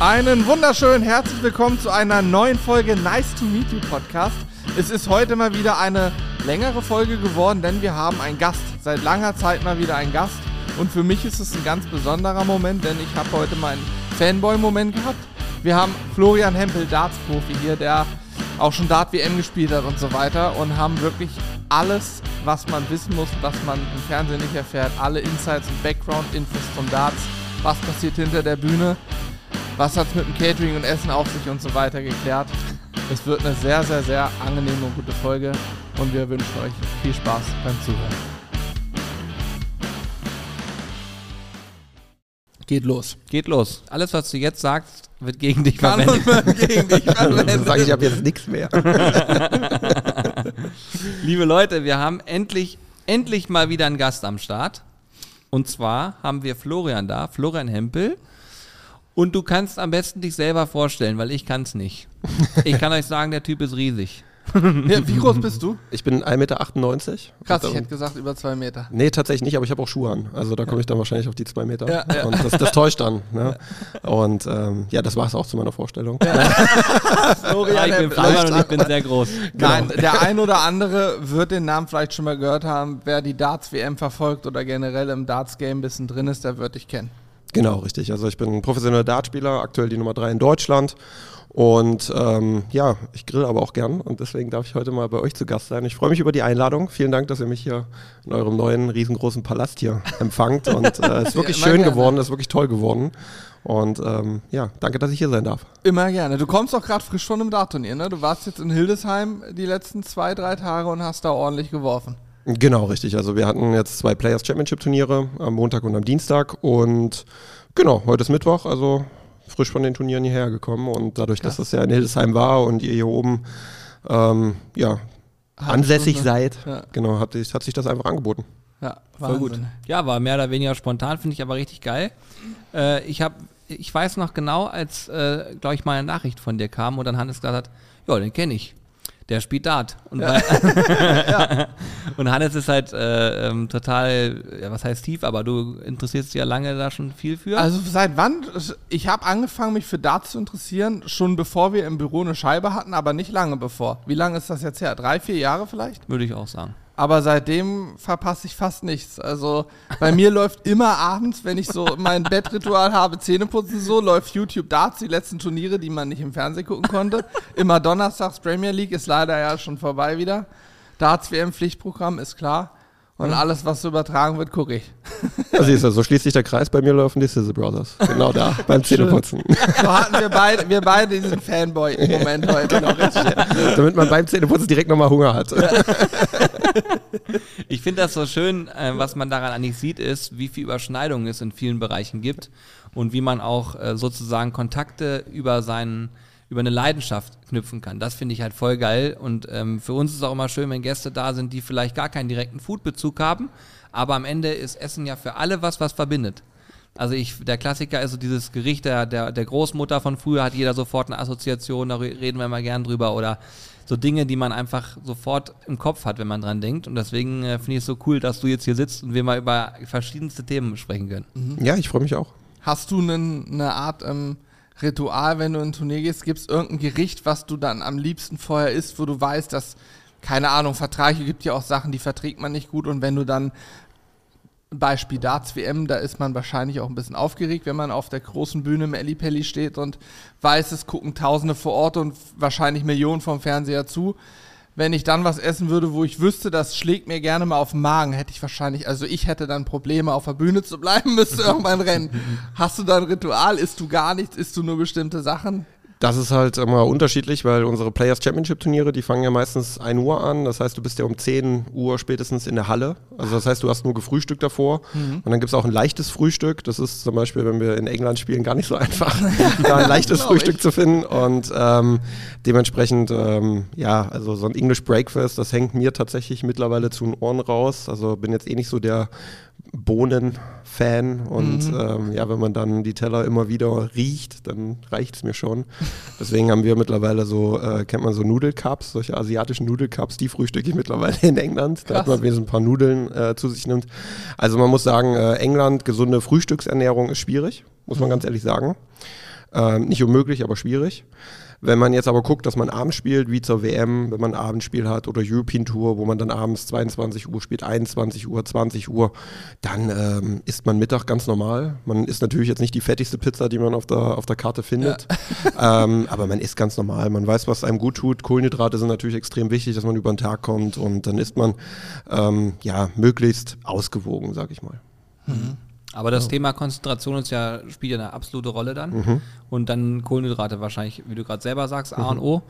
Einen wunderschönen herzlich willkommen zu einer neuen Folge Nice to Meet You Podcast. Es ist heute mal wieder eine längere Folge geworden, denn wir haben einen Gast. Seit langer Zeit mal wieder einen Gast. Und für mich ist es ein ganz besonderer Moment, denn ich habe heute meinen Fanboy-Moment gehabt. Wir haben Florian Hempel, Darts-Profi hier, der auch schon Dart-WM gespielt hat und so weiter und haben wirklich alles, was man wissen muss, was man im Fernsehen nicht erfährt, alle Insights und Background-Infos zum Darts, was passiert hinter der Bühne, was hat es mit dem Catering und Essen auf sich und so weiter geklärt. Es wird eine sehr, sehr, sehr angenehme und gute Folge und wir wünschen euch viel Spaß beim Zuhören. Geht los. Geht los. Alles, was du jetzt sagst, wird gegen dich Kann verwendet. wird gegen dich verwendet. sage ich ab jetzt nichts mehr. Liebe Leute, wir haben endlich, endlich mal wieder einen Gast am Start. Und zwar haben wir Florian da, Florian Hempel. Und du kannst am besten dich selber vorstellen, weil ich kann es nicht. Ich kann euch sagen, der Typ ist riesig. Ja, wie groß bist du? Ich bin 1,98 Meter. Krass, ich hätte gesagt über zwei Meter. Nee, tatsächlich nicht, aber ich habe auch Schuhe an. Also da komme ich dann wahrscheinlich auf die 2 Meter. Ja, ja. Und das, das täuscht dann. Ne? Und ähm, ja, das war es auch zu meiner Vorstellung. Ja, ich bin Florian und ich bin sehr groß. Nein, der ein oder andere wird den Namen vielleicht schon mal gehört haben. Wer die Darts-WM verfolgt oder generell im Darts-Game ein bisschen drin ist, der wird dich kennen. Genau, richtig. Also ich bin ein professioneller Dartspieler, aktuell die Nummer 3 in Deutschland. Und ähm, ja, ich grill aber auch gern und deswegen darf ich heute mal bei euch zu Gast sein. Ich freue mich über die Einladung. Vielen Dank, dass ihr mich hier in eurem neuen riesengroßen Palast hier empfangt. Und äh, es ist wirklich immer schön gerne. geworden, es ist wirklich toll geworden. Und ähm, ja, danke, dass ich hier sein darf. Immer gerne. Du kommst doch gerade frisch von einem Dartturnier, ne? Du warst jetzt in Hildesheim die letzten zwei, drei Tage und hast da ordentlich geworfen. Genau, richtig. Also wir hatten jetzt zwei Players Championship Turniere am Montag und am Dienstag und genau, heute ist Mittwoch, also frisch von den Turnieren hierher gekommen und dadurch, dass das ja in Hildesheim war und ihr hier oben ähm, ja, ansässig Stunde. seid, Ja. genau, hat, sich- hat sich das einfach angeboten. Ja, Voll gut. Ja, war mehr oder weniger spontan, finde ich aber richtig geil. Äh, ich habe, ich weiß noch genau, als, äh, glaube ich, mal eine Nachricht von dir kam und dann Hannes gesagt hat, ja, den kenne ich. Der spielt Dart. Und, weil, und Hannes ist halt äh, ähm, total, ja, was heißt tief, aber du interessierst dich ja lange da schon viel für. Also seit wann? Ich habe angefangen, mich für Darts zu interessieren, schon bevor wir im Büro eine Scheibe hatten, aber nicht lange bevor. Wie lange ist das jetzt her? Drei, vier Jahre vielleicht? Würde ich auch sagen. Aber seitdem verpasse ich fast nichts. Also bei mir läuft immer abends, wenn ich so mein Bettritual habe, Zähneputzen so, läuft YouTube Darts, die letzten Turniere, die man nicht im Fernsehen gucken konnte. Immer donnerstags Premier League ist leider ja schon vorbei wieder. Darts WM Pflichtprogramm ist klar. Und alles, was so übertragen wird, gucke ich. Also siehst du, so schließt sich der Kreis, bei mir laufen die Sizzle Brothers. Genau da, beim Zähneputzen. So hatten wir beide, wir beide diesen Fanboy im Moment heute noch. Damit man beim Zähneputzen direkt nochmal Hunger hat. Ich finde das so schön, äh, was man daran eigentlich sieht, ist, wie viel Überschneidungen es in vielen Bereichen gibt und wie man auch äh, sozusagen Kontakte über seinen über eine Leidenschaft knüpfen kann. Das finde ich halt voll geil und ähm, für uns ist auch immer schön, wenn Gäste da sind, die vielleicht gar keinen direkten Foodbezug haben, aber am Ende ist Essen ja für alle was, was verbindet. Also ich, der Klassiker ist so dieses Gericht der, der, der Großmutter von früher, hat jeder sofort eine Assoziation, da re- reden wir immer gern drüber oder so Dinge, die man einfach sofort im Kopf hat, wenn man dran denkt. Und deswegen äh, finde ich es so cool, dass du jetzt hier sitzt und wir mal über verschiedenste Themen sprechen können. Ja, ich freue mich auch. Hast du eine Art ähm, Ritual, wenn du in ein Turnier gehst? Gibt es irgendein Gericht, was du dann am liebsten vorher isst, wo du weißt, dass, keine Ahnung, Verträge gibt ja auch Sachen, die verträgt man nicht gut und wenn du dann Beispiel Darts WM, da ist man wahrscheinlich auch ein bisschen aufgeregt, wenn man auf der großen Bühne im Ellipelli steht und weiß, es gucken Tausende vor Ort und wahrscheinlich Millionen vom Fernseher zu. Wenn ich dann was essen würde, wo ich wüsste, das schlägt mir gerne mal auf den Magen, hätte ich wahrscheinlich, also ich hätte dann Probleme, auf der Bühne zu bleiben, müsste irgendwann rennen. Hast du da ein Ritual? Isst du gar nichts? Isst du nur bestimmte Sachen? Das ist halt immer unterschiedlich, weil unsere Players Championship Turniere, die fangen ja meistens 1 Uhr an. Das heißt, du bist ja um 10 Uhr spätestens in der Halle. Also das heißt, du hast nur gefrühstückt davor. Und dann gibt es auch ein leichtes Frühstück. Das ist zum Beispiel, wenn wir in England spielen, gar nicht so einfach, da ein leichtes Frühstück ich. zu finden. Und ähm, dementsprechend, ähm, ja, also so ein English Breakfast, das hängt mir tatsächlich mittlerweile zu den Ohren raus. Also bin jetzt eh nicht so der Bohnen-Fan und ähm, ja, wenn man dann die Teller immer wieder riecht, dann reicht es mir schon. Deswegen haben wir mittlerweile so, äh, kennt man so Nudelcups, solche asiatischen Nudelcups, die frühstücke ich mittlerweile in England. Da Krass. hat man wenigstens ein paar Nudeln äh, zu sich nimmt. Also man muss sagen, äh, England, gesunde Frühstücksernährung ist schwierig, muss man ganz ehrlich sagen. Ähm, nicht unmöglich, aber schwierig. Wenn man jetzt aber guckt, dass man abends spielt, wie zur WM, wenn man ein Abendspiel hat oder European Tour, wo man dann abends 22 Uhr spielt, 21 Uhr, 20 Uhr, dann ähm, isst man Mittag ganz normal. Man isst natürlich jetzt nicht die fettigste Pizza, die man auf der, auf der Karte findet, ja. ähm, aber man isst ganz normal. Man weiß, was einem gut tut. Kohlenhydrate sind natürlich extrem wichtig, dass man über den Tag kommt und dann isst man ähm, ja möglichst ausgewogen, sag ich mal. Mhm. Aber das oh. Thema Konzentration ist ja, spielt ja eine absolute Rolle dann. Mhm. Und dann Kohlenhydrate wahrscheinlich, wie du gerade selber sagst, A mhm. und O.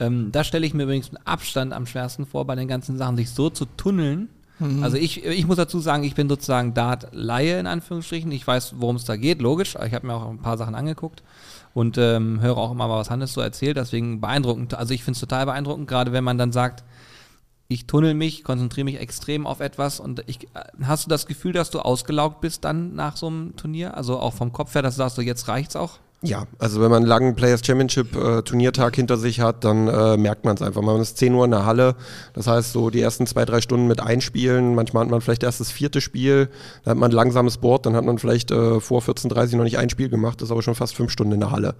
Ähm, da stelle ich mir übrigens mit Abstand am schwersten vor, bei den ganzen Sachen, sich so zu tunneln. Mhm. Also ich, ich muss dazu sagen, ich bin sozusagen Dart-Laie in Anführungsstrichen. Ich weiß, worum es da geht, logisch. Ich habe mir auch ein paar Sachen angeguckt und ähm, höre auch immer mal, was Hannes so erzählt. Deswegen beeindruckend. Also ich finde es total beeindruckend, gerade wenn man dann sagt, ich tunnel mich, konzentriere mich extrem auf etwas und ich, äh, hast du das Gefühl, dass du ausgelaugt bist dann nach so einem Turnier? Also auch vom Kopf her, dass du sagst, so jetzt reicht's auch? Ja, also wenn man einen langen Players Championship äh, Turniertag hinter sich hat, dann äh, merkt man es einfach. Man ist 10 Uhr in der Halle, das heißt so die ersten zwei, drei Stunden mit einspielen, manchmal hat man vielleicht erst das vierte Spiel, dann hat man ein langsames Board, dann hat man vielleicht äh, vor 14.30 noch nicht ein Spiel gemacht, ist aber schon fast fünf Stunden in der Halle.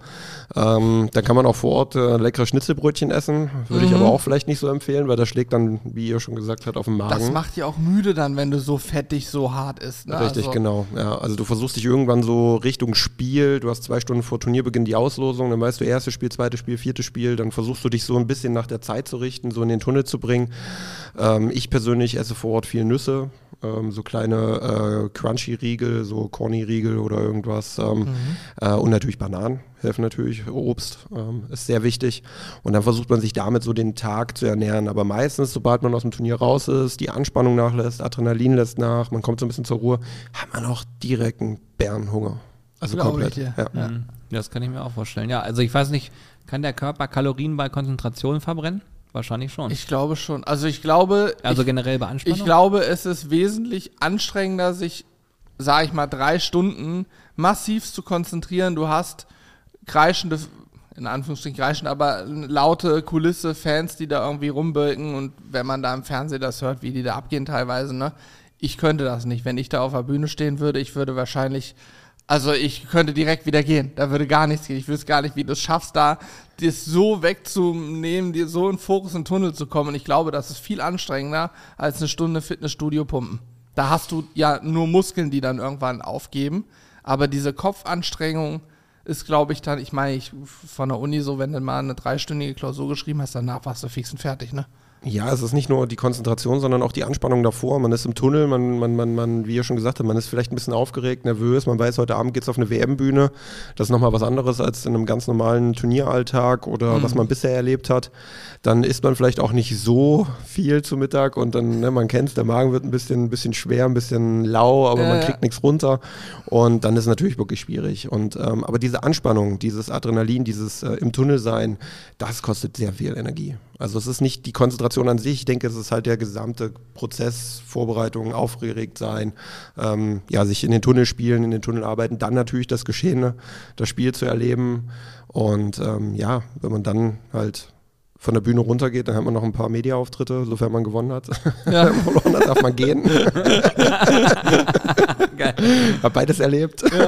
Ähm, dann kann man auch vor Ort äh, leckere Schnitzelbrötchen essen, würde mhm. ich aber auch vielleicht nicht so empfehlen, weil das schlägt dann, wie ihr schon gesagt habt, auf den Magen. Das macht ja auch müde dann, wenn du so fettig, so hart isst. Ne? Richtig, also. genau. Ja, also du versuchst dich irgendwann so Richtung Spiel, du hast zwei Stunden vor Turnierbeginn die Auslosung, dann weißt du, erstes Spiel, zweites Spiel, viertes Spiel, dann versuchst du dich so ein bisschen nach der Zeit zu richten, so in den Tunnel zu bringen. Ähm, ich persönlich esse vor Ort viel Nüsse, ähm, so kleine äh, Crunchy-Riegel, so Corny-Riegel oder irgendwas. Ähm, mhm. äh, und natürlich Bananen helfen natürlich, Obst ähm, ist sehr wichtig. Und dann versucht man sich damit so den Tag zu ernähren. Aber meistens, sobald man aus dem Turnier raus ist, die Anspannung nachlässt, Adrenalin lässt nach, man kommt so ein bisschen zur Ruhe, hat man auch direkt einen Bärenhunger. Also Glaube komplett. Ich, ja. Ja. Mhm. Das kann ich mir auch vorstellen. Ja, also ich weiß nicht, kann der Körper Kalorien bei Konzentration verbrennen? Wahrscheinlich schon. Ich glaube schon. Also ich glaube. Also ich, generell bei Anspannung? Ich glaube, es ist wesentlich anstrengender, sich, sage ich mal, drei Stunden massiv zu konzentrieren. Du hast kreischende, in Anführungsstrichen kreischend, aber laute Kulisse, Fans, die da irgendwie rumbölken und wenn man da im Fernsehen das hört, wie die da abgehen teilweise, ne? Ich könnte das nicht. Wenn ich da auf der Bühne stehen würde, ich würde wahrscheinlich also ich könnte direkt wieder gehen. Da würde gar nichts gehen. Ich wüsste gar nicht, wie du es schaffst, da das so wegzunehmen, dir so in Fokus und Tunnel zu kommen. Und ich glaube, das ist viel anstrengender als eine Stunde Fitnessstudio pumpen. Da hast du ja nur Muskeln, die dann irgendwann aufgeben. Aber diese Kopfanstrengung ist, glaube ich, dann, ich meine, ich von der Uni so, wenn du mal eine dreistündige Klausur geschrieben hast, danach warst du fix und fertig, ne? Ja, es ist nicht nur die Konzentration, sondern auch die Anspannung davor. Man ist im Tunnel, man, man, man, man wie ihr schon gesagt habt, man ist vielleicht ein bisschen aufgeregt, nervös. Man weiß, heute Abend geht es auf eine WM-Bühne. Das ist nochmal was anderes als in einem ganz normalen Turnieralltag oder mhm. was man bisher erlebt hat. Dann isst man vielleicht auch nicht so viel zu Mittag und dann, ne, man kennt es, der Magen wird ein bisschen, ein bisschen schwer, ein bisschen lau, aber ja, man kriegt ja. nichts runter. Und dann ist es natürlich wirklich schwierig. Und, ähm, aber diese Anspannung, dieses Adrenalin, dieses äh, im Tunnel sein, das kostet sehr viel Energie. Also es ist nicht die Konzentration an sich, ich denke, es ist halt der gesamte Prozess, Vorbereitung, aufgeregt sein, ähm, ja, sich in den Tunnel spielen, in den Tunnel arbeiten, dann natürlich das Geschehene, das Spiel zu erleben. Und ähm, ja, wenn man dann halt von der Bühne runtergeht, dann hat man noch ein paar Mediaauftritte, sofern man gewonnen hat. Ja. verloren hat, darf man gehen. Geil. Hab beides erlebt. Ja,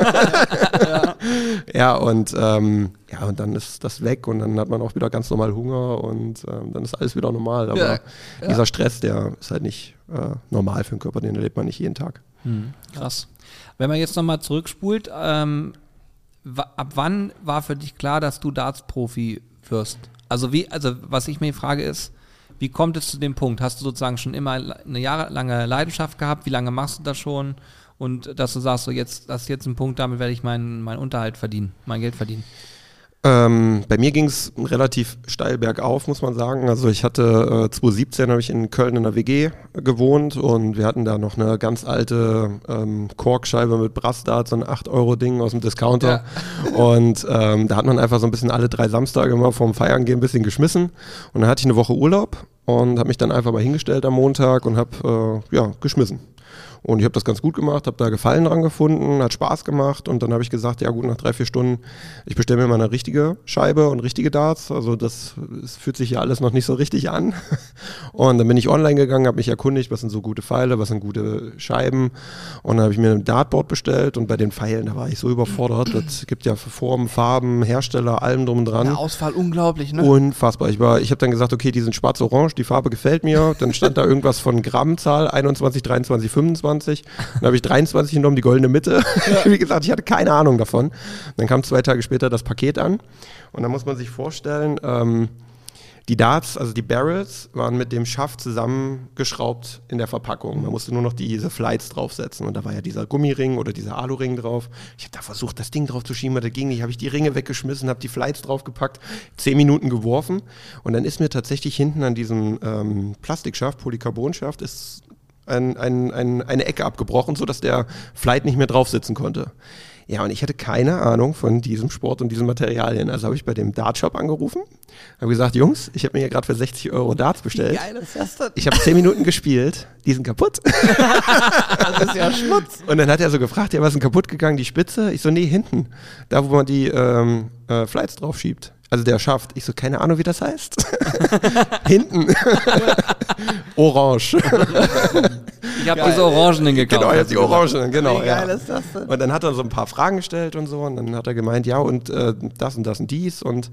ja. ja und ähm, ja, und dann ist das weg und dann hat man auch wieder ganz normal Hunger und ähm, dann ist alles wieder normal. Aber dieser Stress, der ist halt nicht äh, normal für den Körper, den erlebt man nicht jeden Tag. Hm, krass. Wenn man jetzt nochmal zurückspult, ähm, ab wann war für dich klar, dass du Darts-Profi wirst? Also wie, also was ich mir frage ist, wie kommt es zu dem Punkt? Hast du sozusagen schon immer eine jahrelange Leidenschaft gehabt? Wie lange machst du das schon? Und dass du sagst, so jetzt, das ist jetzt ein Punkt, damit werde ich meinen, meinen Unterhalt verdienen, mein Geld verdienen. Ähm, bei mir ging es relativ steil bergauf, muss man sagen. Also ich hatte äh, 2017 habe ich in Köln in der WG gewohnt und wir hatten da noch eine ganz alte ähm, Korkscheibe mit Brassdart, so ein 8-Euro-Ding aus dem Discounter. Ja. Und ähm, da hat man einfach so ein bisschen alle drei Samstage immer vorm Feiern gehen ein bisschen geschmissen. Und dann hatte ich eine Woche Urlaub und habe mich dann einfach mal hingestellt am Montag und habe äh, ja, geschmissen. Und ich habe das ganz gut gemacht, habe da Gefallen dran gefunden, hat Spaß gemacht und dann habe ich gesagt, ja gut, nach drei, vier Stunden, ich bestelle mir mal eine richtige Scheibe und richtige Darts. Also das, das fühlt sich ja alles noch nicht so richtig an. Und dann bin ich online gegangen, habe mich erkundigt, was sind so gute Pfeile, was sind gute Scheiben. Und dann habe ich mir ein Dartboard bestellt und bei den Pfeilen, da war ich so überfordert. Es gibt ja Formen, Farben, Hersteller, allem drum und dran. Der Ausfall unglaublich, ne? Unfassbar. Ich, war, ich habe dann gesagt, okay, die sind schwarz-orange, die Farbe gefällt mir. Dann stand da irgendwas von Grammzahl, 21, 23, 25. Dann habe ich 23 genommen, die goldene Mitte. Wie gesagt, ich hatte keine Ahnung davon. Dann kam zwei Tage später das Paket an. Und dann muss man sich vorstellen, ähm, die Darts, also die Barrels, waren mit dem Schaft zusammengeschraubt in der Verpackung. Man musste nur noch diese Flights draufsetzen. Und da war ja dieser Gummiring oder dieser Aluring drauf. Ich habe da versucht, das Ding drauf zu schieben, aber das ging nicht. Habe ich die Ringe weggeschmissen, habe die Flights draufgepackt, zehn Minuten geworfen. Und dann ist mir tatsächlich hinten an diesem ähm, Plastikschaft, Polycarbonschaft, ist ein, ein, ein, eine Ecke abgebrochen, sodass der Flight nicht mehr drauf sitzen konnte. Ja, und ich hatte keine Ahnung von diesem Sport und diesen Materialien. Also habe ich bei dem Dartshop angerufen, habe gesagt, Jungs, ich habe mir hier gerade für 60 Euro Darts bestellt. Geil ist das denn? Ich habe 10 Minuten gespielt, die sind kaputt. Das ist ja Schmutz. Und dann hat er so gefragt, ja, was ist denn kaputt gegangen? Die Spitze? Ich so, nee, hinten. Da, wo man die ähm, äh, Flights drauf schiebt. Also der schafft. Ich so, keine Ahnung, wie das heißt. hinten. Orange. Ich habe diese Orangenen gekauft. Genau, jetzt die Orangen, genau. Wie geil ja. ist das denn? Und dann hat er so ein paar Fragen gestellt und so und dann hat er gemeint, ja und äh, das und das und dies und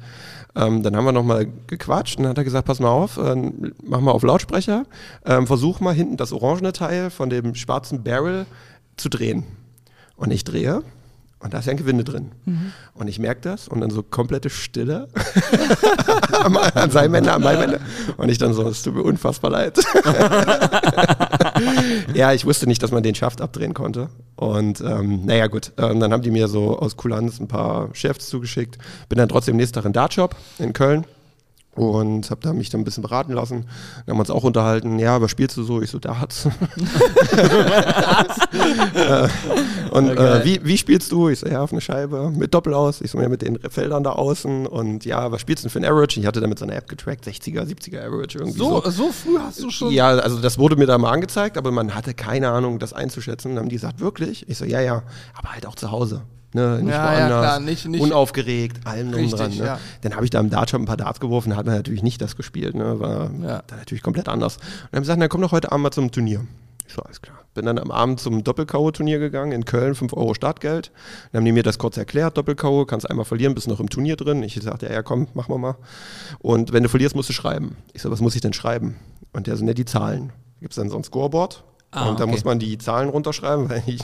ähm, dann haben wir nochmal gequatscht und dann hat er gesagt, pass mal auf, äh, mach mal auf Lautsprecher, ähm, versuch mal hinten das orangene Teil von dem schwarzen Barrel zu drehen. Und ich drehe und da ist ja ein Gewinde drin. Und ich merke das und dann so komplette Stille an seinem Ende, an meinem Ende. Und ich dann so, es tut mir unfassbar leid. ja, ich wusste nicht, dass man den Schaft abdrehen konnte. Und ähm, naja, gut, ähm, dann haben die mir so aus Kulanz ein paar Chefs zugeschickt. Bin dann trotzdem nächsten Tag in Dartshop in Köln und habe da mich dann ein bisschen beraten lassen. Dann haben wir uns auch unterhalten. Ja, was spielst du so? Ich so Darts. Äh, und äh, wie, wie spielst du? Ich so ja auf eine Scheibe mit Doppel aus. Ich so ja mit den Feldern da außen und ja, was spielst du denn für ein Average? Ich hatte damit so eine App getrackt, 60er, 70er Average irgendwie So, so. so früh hast du schon. Ja, also das wurde mir da mal angezeigt, aber man hatte keine Ahnung, das einzuschätzen. Dann haben die gesagt, wirklich? Ich so, ja, ja, aber halt auch zu Hause. Ne, nicht Ja, ja, woanders, klar, nicht- nicht- unaufgeregt, allem drum dran. Ne? ja. Dann habe ich da im Dartshop ein paar Darts geworfen, da hat man natürlich nicht das gespielt, ne? war Ja. da natürlich komplett anders. Und dann haben sie gesagt, na komm doch heute Abend mal zum Turnier. Ich so, alles klar. Bin dann am Abend zum Doppel-K.O.-Turnier gegangen in Köln, 5 Euro Startgeld. Dann haben die mir das kurz erklärt, Doppel-K.O., kannst einmal verlieren, bist noch im Turnier drin. Ich sagte, ja, ja, komm, machen wir mal. Und wenn du verlierst, musst du schreiben. Ich so, was muss ich denn schreiben? Und der so, ne, die Zahlen. Gibt es dann so ein Scoreboard? Ah, und da okay. muss man die Zahlen runterschreiben, weil ich,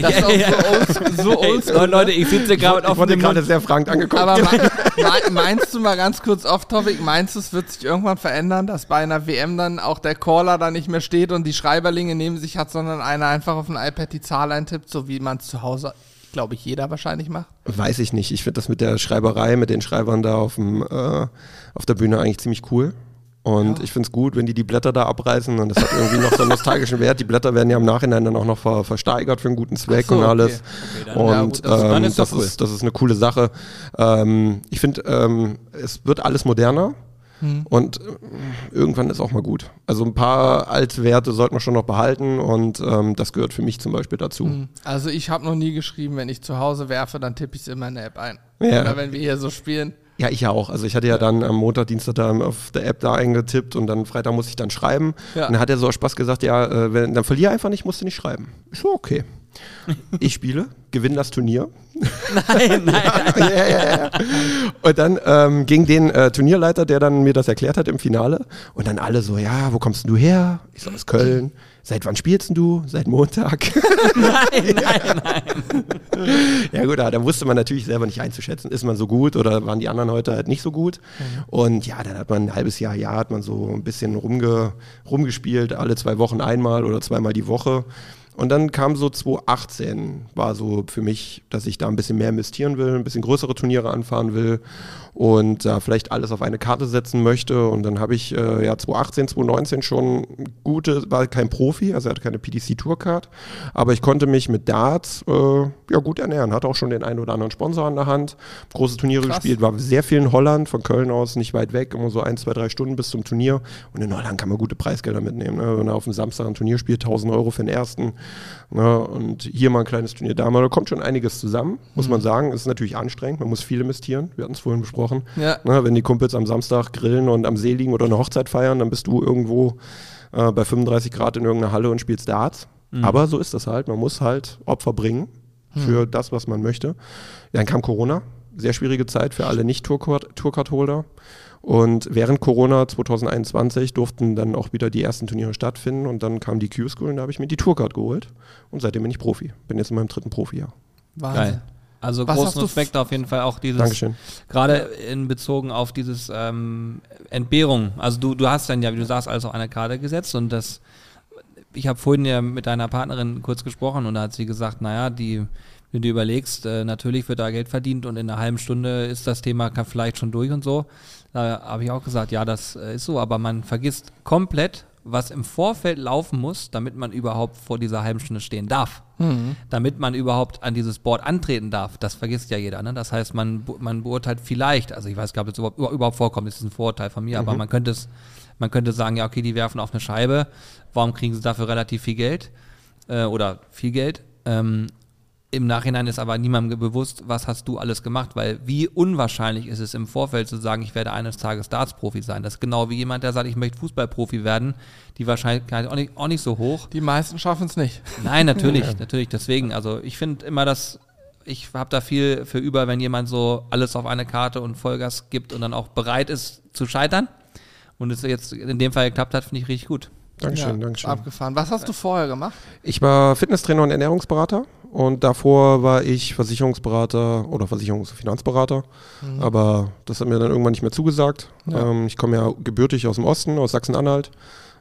Das ist auch so oldschool. So Ey, oldschool. Leute, ich sitze gerade ich auf wurde dem gerade sehr fragend angeguckt. Aber me me meinst du mal ganz kurz off-topic, meinst du, es wird sich irgendwann verändern, dass bei einer WM dann auch der Caller da nicht mehr steht und die Schreiberlinge neben sich hat, sondern einer einfach auf dem iPad die Zahl eintippt, so wie man es zu Hause, glaube ich, jeder wahrscheinlich macht? Weiß ich nicht. Ich finde das mit der Schreiberei, mit den Schreibern da auf, dem, äh, auf der Bühne eigentlich ziemlich cool. Und ich finde es gut, wenn die die Blätter da abreißen und das hat irgendwie noch so einen nostalgischen Wert. Die Blätter werden ja im Nachhinein dann auch noch ver versteigert für einen guten Zweck so, und alles. okay. Okay, dann- ja, und gut, das- ähm, das, ist doch cool. ist, das ist eine coole Sache. Ähm, ich finde, ähm, es wird alles moderner. Hm. Und äh, irgendwann ist auch mal gut. Also ein paar Altwerte sollte man schon noch behalten und ähm, das gehört für mich zum Beispiel dazu. Also ich habe noch nie geschrieben, wenn ich zu Hause werfe, dann tippe ich es immer in der App ein. Ja. Oder wenn wir hier so spielen. Ja, ich ja auch. Also ich hatte ja dann am Montag, Dienstag da auf der App da eingetippt und dann Freitag muss ich dann schreiben. Ja. Und dann hat er so aus Spaß gesagt, ja, äh, wenn, dann verliere einfach nicht, musst du nicht schreiben. Ich so, okay. Ich spiele, gewinne das Turnier. Nein, nein, ja, ja, ja, ja. Und dann ähm, ging den äh, Turnierleiter, der dann mir das erklärt hat im Finale. Und dann alle so, ja, wo kommst du her? Ich so, aus Köln. Seit wann spielst du? Seit Montag. nein, nein, nein. Ja gut, da, da wusste man natürlich selber nicht einzuschätzen, ist man so gut oder waren die anderen heute halt nicht so gut. Und ja, dann hat man ein halbes Jahr, Jahr hat man so ein bisschen rumge, rumgespielt, alle zwei Wochen einmal oder zweimal die Woche. Und dann kam so 2018, war so für mich, dass ich da ein bisschen mehr investieren will, ein bisschen größere Turniere anfahren will und da äh, vielleicht alles auf eine Karte setzen möchte. Und dann habe ich äh, ja 2018, 2019 schon gute, war kein Profi, also er hatte keine PDC Tourcard, aber ich konnte mich mit Darts äh, ja gut ernähren, hatte auch schon den einen oder anderen Sponsor an der Hand, große Turniere Krass. gespielt, war sehr viel in Holland, von Köln aus nicht weit weg, immer so ein, zwei, drei Stunden bis zum Turnier. Und in Holland kann man gute Preisgelder mitnehmen. Ne? Wenn er auf dem Samstag ein Turnier spielt, 1000 Euro für den ersten. Ne? Und hier mal ein kleines Turnier, da mal, da kommt schon einiges zusammen, muss mhm. man sagen. Ist natürlich anstrengend, man muss viel investieren. Wir hatten es vorhin besprochen. Ja. Ne? Wenn die Kumpels am Samstag grillen und am See liegen oder eine Hochzeit feiern, dann bist du irgendwo äh, bei 35 Grad in irgendeiner Halle und spielst Darts. Mhm. Aber so ist das halt. Man muss halt Opfer bringen für mhm. das, was man möchte. Dann kam Corona, sehr schwierige Zeit für alle Nicht-Tourcard-Holder. Und während Corona 2021 durften dann auch wieder die ersten Turniere stattfinden und dann kam die Q-School und da habe ich mir die Tourcard geholt und seitdem bin ich Profi. Bin jetzt in meinem dritten Profijahr. Geil. Also Was großen Respekt auf jeden Fall auch dieses, Dankeschön. gerade in Bezogen auf dieses ähm, Entbehrung. Also du, du hast dann ja, wie du sagst, alles auf eine Karte gesetzt und das, ich habe vorhin ja mit deiner Partnerin kurz gesprochen und da hat sie gesagt, naja, die wenn du überlegst, äh, natürlich wird da Geld verdient und in einer halben Stunde ist das Thema vielleicht schon durch und so. Da habe ich auch gesagt, ja, das äh, ist so, aber man vergisst komplett, was im Vorfeld laufen muss, damit man überhaupt vor dieser halben Stunde stehen darf. Mhm. Damit man überhaupt an dieses Board antreten darf. Das vergisst ja jeder. Ne? Das heißt, man, man beurteilt vielleicht, also ich weiß gar nicht, ob es überhaupt, überhaupt vorkommt, das ist ein Vorurteil von mir, mhm. aber man könnte es, man könnte sagen, ja, okay, die werfen auf eine Scheibe, warum kriegen sie dafür relativ viel Geld? Äh, oder viel Geld? Ähm, im Nachhinein ist aber niemandem bewusst, was hast du alles gemacht, weil wie unwahrscheinlich ist es im Vorfeld zu sagen, ich werde eines Tages Darts-Profi sein. Das ist genau wie jemand, der sagt, ich möchte Fußballprofi werden. Die Wahrscheinlichkeit auch nicht, auch nicht so hoch. Die meisten schaffen es nicht. Nein, natürlich, ja. natürlich. Deswegen, also ich finde immer, dass ich habe da viel für über, wenn jemand so alles auf eine Karte und Vollgas gibt und dann auch bereit ist zu scheitern. Und es jetzt in dem Fall geklappt hat, finde ich richtig gut. Dankeschön, ja, Dankeschön. Abgefahren. Was hast du vorher gemacht? Ich war Fitnesstrainer und Ernährungsberater und davor war ich Versicherungsberater oder Versicherungsfinanzberater. Mhm. Aber das hat mir dann irgendwann nicht mehr zugesagt. Ja. Ähm, ich komme ja gebürtig aus dem Osten, aus Sachsen-Anhalt.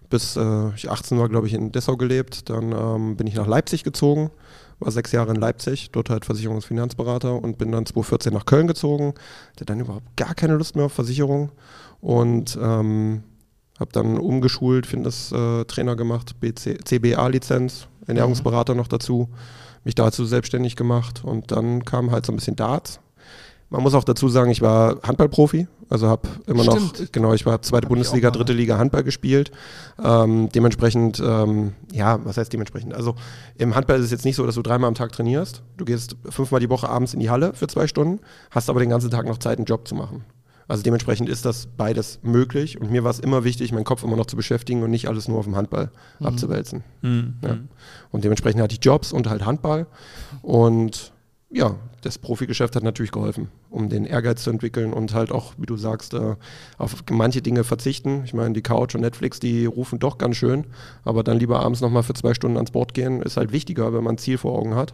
Bis äh, ich 18 war, glaube ich, in Dessau gelebt. Dann ähm, bin ich nach Leipzig gezogen, war sechs Jahre in Leipzig, dort halt Versicherungsfinanzberater und bin dann 2014 nach Köln gezogen. Hatte dann überhaupt gar keine Lust mehr auf Versicherung und ähm, habe dann umgeschult, Fitness-Trainer äh, gemacht, CBA-Lizenz, Ernährungsberater mhm. noch dazu mich dazu selbstständig gemacht und dann kam halt so ein bisschen Darts. Man muss auch dazu sagen, ich war Handballprofi, also habe immer Stimmt. noch, genau, ich war zweite hab Bundesliga, dritte Liga Handball gespielt. Ähm, dementsprechend, ähm, ja, was heißt dementsprechend? Also im Handball ist es jetzt nicht so, dass du dreimal am Tag trainierst. Du gehst fünfmal die Woche abends in die Halle für zwei Stunden, hast aber den ganzen Tag noch Zeit, einen Job zu machen. Also dementsprechend ist das beides möglich und mir war es immer wichtig, meinen Kopf immer noch zu beschäftigen und nicht alles nur auf dem Handball mhm. abzuwälzen. Mhm. Ja. Und dementsprechend hatte ich Jobs und halt Handball und ja, das Profigeschäft hat natürlich geholfen, um den Ehrgeiz zu entwickeln und halt auch, wie du sagst, äh, auf manche Dinge verzichten. Ich meine, die Couch und Netflix, die rufen doch ganz schön, aber dann lieber abends nochmal für zwei Stunden ans Board gehen, ist halt wichtiger, wenn man ein Ziel vor Augen hat.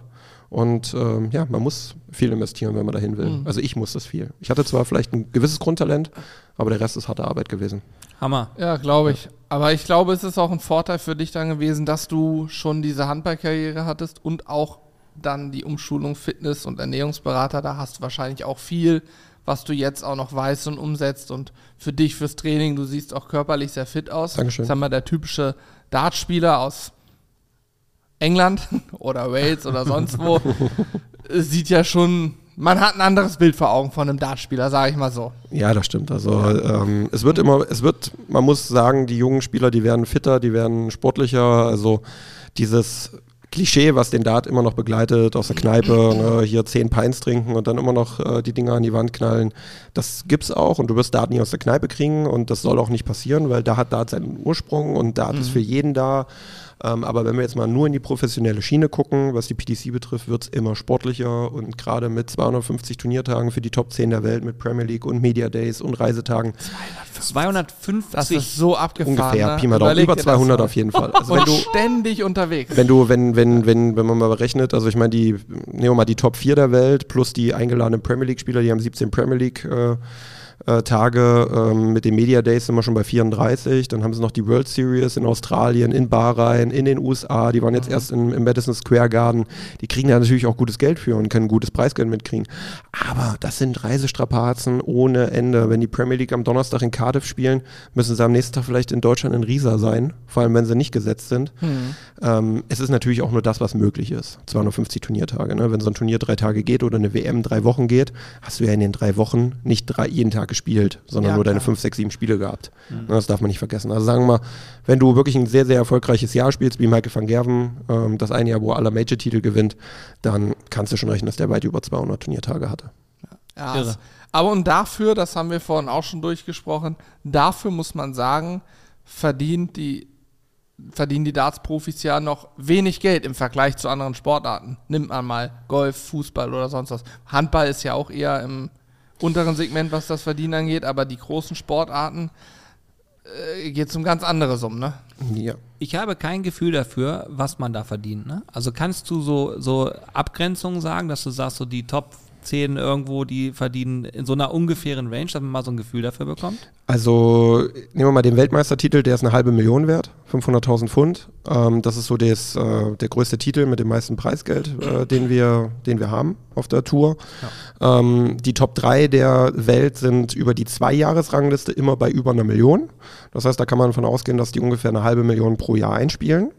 Und ähm, ja, man muss viel investieren, wenn man dahin will. Mhm. Also ich muss das viel. Ich hatte zwar vielleicht ein gewisses Grundtalent, aber der Rest ist harte Arbeit gewesen. Hammer. Ja, glaube ich. Aber ich glaube, es ist auch ein Vorteil für dich dann gewesen, dass du schon diese Handballkarriere hattest und auch dann die Umschulung Fitness- und Ernährungsberater. Da hast du wahrscheinlich auch viel, was du jetzt auch noch weißt und umsetzt. Und für dich, fürs Training, du siehst auch körperlich sehr fit aus. Dankeschön. Sag mal, der typische Dartspieler aus England oder Wales oder sonst wo, sieht ja schon, man hat ein anderes Bild vor Augen von einem Dartspieler, sage ich mal so. Ja, das stimmt. Also ähm, es wird immer, es wird, man muss sagen, die jungen Spieler, die werden fitter, die werden sportlicher. Also dieses Klischee, was den Dart immer noch begleitet, aus der Kneipe, ne, hier zehn Pints trinken und dann immer noch äh, die Dinger an die Wand knallen. Das gibt's auch und du wirst Dart nie aus der Kneipe kriegen und das soll auch nicht passieren, weil da hat Dart seinen Ursprung und Dart mhm. ist für jeden da. Ähm, aber wenn wir jetzt mal nur in die professionelle Schiene gucken, was die PDC betrifft, wird es immer sportlicher und gerade mit 250 Turniertagen für die Top 10 der Welt mit Premier League und Media Days und Reisetagen. 250? Das ist so abgefahren. Ungefähr, Pi mal Daumen, über 200 auf jeden Fall. Also wenn du, ständig unterwegs. Wenn du, wenn, wenn, wenn, wenn man mal berechnet, also ich meine, die, nehmen wir mal die Top 4 der Welt plus die eingeladenen Premier League-Spieler, die haben 17 Premier League äh, äh, Tage ähm, mit den Media Days sind wir schon bei 34. Dann haben sie noch die World Series in Australien, in Bahrain, in den USA. Die waren jetzt mhm. erst in, im Madison Square Garden. Die kriegen da natürlich auch gutes Geld für und können gutes Preisgeld mitkriegen. Aber das sind Reisestrapazen ohne Ende. Wenn die Premier League am Donnerstag in Cardiff spielen, müssen sie am nächsten Tag vielleicht in Deutschland in Riesa sein, vor allem wenn sie nicht gesetzt sind. Mhm. Ähm, es ist natürlich auch nur das, was möglich ist. 250 Turniertage. Ne? Wenn so ein Turnier drei Tage geht oder eine WM drei Wochen geht, hast du ja in den drei Wochen nicht drei, jeden Tag gespielt, sondern ja, nur klar. deine fünf, sechs, sieben Spiele gehabt. Mhm. Das darf man nicht vergessen. Also sagen wir mal, wenn du wirklich ein sehr, sehr erfolgreiches Jahr spielst, wie Michael van Gerven, ähm, das eine Jahr, wo er alle Major-Titel gewinnt, dann kannst du schon rechnen, dass der weit über 200 Turniertage hatte. Ja, Irre. aber und dafür, das haben wir vorhin auch schon durchgesprochen, dafür muss man sagen, verdient die verdienen die Darts-Profis ja noch wenig Geld im Vergleich zu anderen Sportarten. Nimmt man mal Golf, Fußball oder sonst was. Handball ist ja auch eher im unteren Segment, was das Verdienen angeht, aber die großen Sportarten äh, geht es um ganz andere Summen, ne? Ja. Ich habe kein Gefühl dafür, was man da verdient. Ne? Also kannst du so, so Abgrenzungen sagen, dass du sagst, so die Top 10 irgendwo, die verdienen in so einer ungefähren Range, dass man mal so ein Gefühl dafür bekommt? Also nehmen wir mal den Weltmeistertitel, der ist eine halbe Million wert, 500.000 Pfund. Ähm, das ist so des, äh, der größte Titel mit dem meisten Preisgeld, äh, den, wir, den wir haben auf der Tour. Ja. Ähm, die Top 3 der Welt sind über die Zwei-Jahres-Rangliste immer bei über einer Million. Das heißt, da kann man davon ausgehen, dass die ungefähr eine halbe Million pro Jahr einspielen.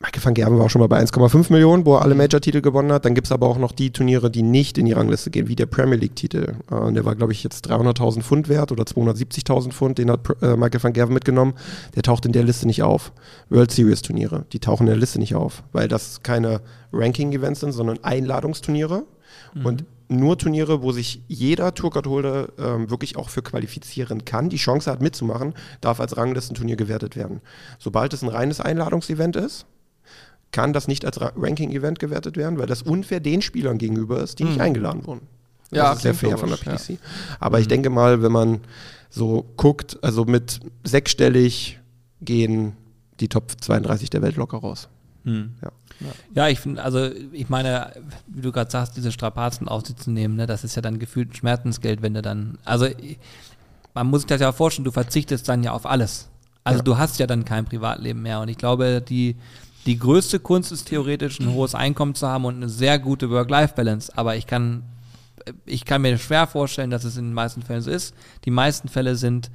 Michael van Gerben war auch schon mal bei 1,5 Millionen, wo er alle Major-Titel gewonnen hat. Dann gibt es aber auch noch die Turniere, die nicht in die Rangliste gehen, wie der Premier League-Titel. Äh, der war, glaube ich, jetzt 300.000 Pfund wert oder 270.000 Pfund. Den hat äh, Michael van Gerven mitgenommen. Der taucht in der Liste nicht auf. World Series-Turniere, die tauchen in der Liste nicht auf, weil das keine Ranking-Events sind, sondern Einladungsturniere. Mhm. Und nur Turniere, wo sich jeder Tourcard-Holder ähm, wirklich auch für qualifizieren kann, die Chance hat mitzumachen, darf als Ranglistenturnier gewertet werden. Sobald es ein reines Einladungsevent ist, kann das nicht als Ranking-Event gewertet werden, weil das unfair den Spielern gegenüber ist, die mhm. nicht eingeladen wurden. Das ja, ist sehr fair von der PDC. Ja. Aber mhm. ich denke mal, wenn man so guckt, also mit sechsstellig gehen die Top 32 der Welt locker raus. Mhm. Ja. Ja, ich finde, also ich meine, wie du gerade sagst, diese Strapazen auf sich zu nehmen, ne, das ist ja dann gefühlt Schmerzensgeld, wenn du dann, also man muss sich das ja vorstellen, du verzichtest dann ja auf alles. Also ja. du hast ja dann kein Privatleben mehr. Und ich glaube, die, die größte Kunst ist theoretisch ein hohes Einkommen zu haben und eine sehr gute Work-Life-Balance. Aber ich kann, ich kann mir schwer vorstellen, dass es in den meisten Fällen so ist. Die meisten Fälle sind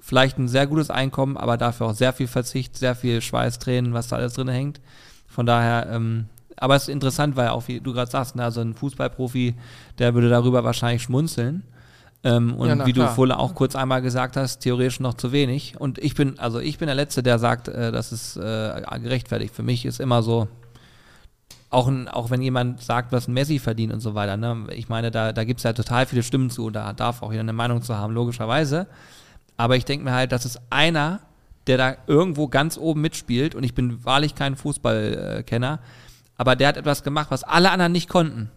vielleicht ein sehr gutes Einkommen, aber dafür auch sehr viel Verzicht, sehr viel Schweiß, Tränen, was da alles drin hängt. Von daher, ähm, aber es ist interessant, weil auch wie du gerade sagst, ne, also ein Fußballprofi, der würde darüber wahrscheinlich schmunzeln. Ähm, und ja, wie klar. du vorhin auch kurz einmal gesagt hast, theoretisch noch zu wenig. Und ich bin, also ich bin der Letzte, der sagt, äh, das ist äh, gerechtfertigt. Für mich ist immer so, auch, ein, auch wenn jemand sagt, was ein Messi verdient und so weiter, ne? ich meine, da, da gibt es ja total viele Stimmen zu, da darf auch jeder eine Meinung zu haben, logischerweise. Aber ich denke mir halt, das ist einer, der da irgendwo ganz oben mitspielt und ich bin wahrlich kein Fußballkenner, aber der hat etwas gemacht, was alle anderen nicht konnten.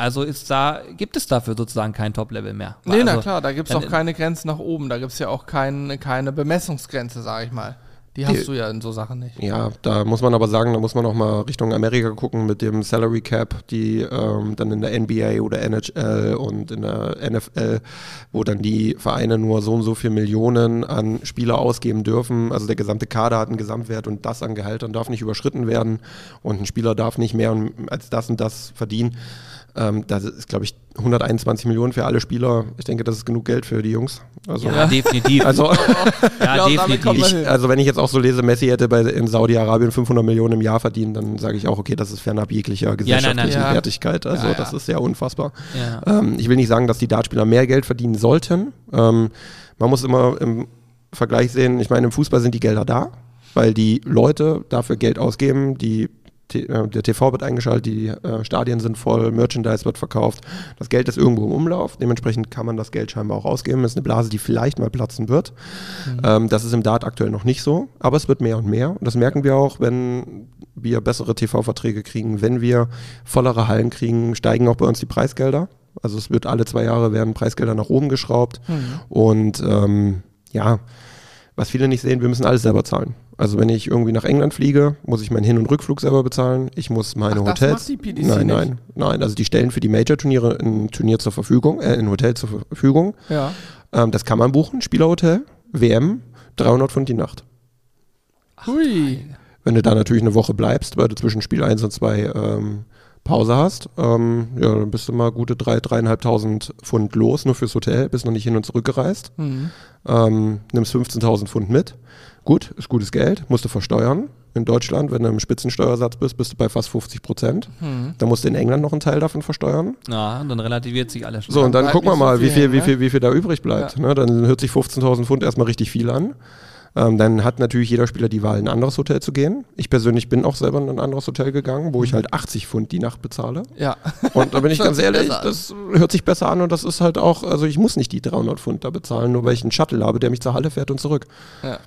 Also ist da, gibt es dafür sozusagen kein Top-Level mehr. Nee, also, na klar, da gibt es auch keine Grenze nach oben. Da gibt es ja auch kein, keine Bemessungsgrenze, sage ich mal. Die hast die, du ja in so Sachen nicht. Ja, da muss man aber sagen, da muss man auch mal Richtung Amerika gucken mit dem Salary Cap, die ähm, dann in der NBA oder NHL und in der NFL, wo dann die Vereine nur so und so viel Millionen an Spieler ausgeben dürfen. Also der gesamte Kader hat einen Gesamtwert und das an Gehältern darf nicht überschritten werden und ein Spieler darf nicht mehr als das und das verdienen. Ähm, das ist, glaube ich, 121 Millionen für alle Spieler. Ich denke, das ist genug Geld für die Jungs. Also, ja, definitiv. Also, ja, definitiv. Ich, also, wenn ich jetzt auch so lese, Messi hätte bei, in Saudi-Arabien 500 Millionen im Jahr verdient, dann sage ich auch, okay, das ist fernab jeglicher gesellschaftlichen ja, Wertigkeit. Also, das ist sehr unfassbar. Ähm, ich will nicht sagen, dass die Dartspieler mehr Geld verdienen sollten. Ähm, man muss immer im Vergleich sehen, ich meine, im Fußball sind die Gelder da, weil die Leute dafür Geld ausgeben, die der TV wird eingeschaltet, die äh, Stadien sind voll, Merchandise wird verkauft, das Geld ist irgendwo im Umlauf, dementsprechend kann man das Geld scheinbar auch ausgeben. Das ist eine Blase, die vielleicht mal platzen wird. Mhm. Ähm, das ist im Dart aktuell noch nicht so, aber es wird mehr und mehr. Und das merken wir auch, wenn wir bessere TV-Verträge kriegen, wenn wir vollere Hallen kriegen, steigen auch bei uns die Preisgelder. Also es wird alle zwei Jahre werden Preisgelder nach oben geschraubt. Mhm. Und ähm, ja, was viele nicht sehen, wir müssen alles selber zahlen. Also wenn ich irgendwie nach England fliege, muss ich meinen Hin- und Rückflug selber bezahlen. Ich muss meine Ach, das Hotels. macht die PDC nein, nicht? nein, nein. Also die stellen für die Major-Turniere ein Turnier zur Verfügung, äh, ein Hotel zur Verfügung. Ja. Ähm, das kann man buchen, Spielerhotel, WM, 300 Pfund die Nacht. Hui. Wenn du da natürlich eine Woche bleibst, weil du zwischen Spiel 1 und 2 ähm, Pause hast, ähm, ja, dann bist du mal gute 3.000, 3.500 Pfund los, nur fürs Hotel, bist noch nicht hin und zurück gereist. Mhm. Ähm, nimmst 15.000 Pfund mit. Gut, ist gutes Geld, musst du versteuern. In Deutschland, wenn du im Spitzensteuersatz bist, bist du bei fast 50 Prozent. Mhm. Da musst du in England noch einen Teil davon versteuern. Ja, dann relativiert sich alles. So, und dann gucken wir nicht so mal, viel wie, viel, hängen, wie, viel, wie viel da übrig bleibt. Ne? Dann hört sich 15.000 Pfund erstmal richtig viel an. Ähm, dann hat natürlich jeder Spieler die Wahl, in ein anderes Hotel zu gehen. Ich persönlich bin auch selber in ein anderes Hotel gegangen, wo ich halt 80 Pfund die Nacht bezahle. Ja. Und da bin ich ganz ehrlich, das hört sich besser an und das ist halt auch, also ich muss nicht die 300 Pfund da bezahlen, nur weil ich einen Shuttle habe, der mich zur Halle fährt und zurück. ja.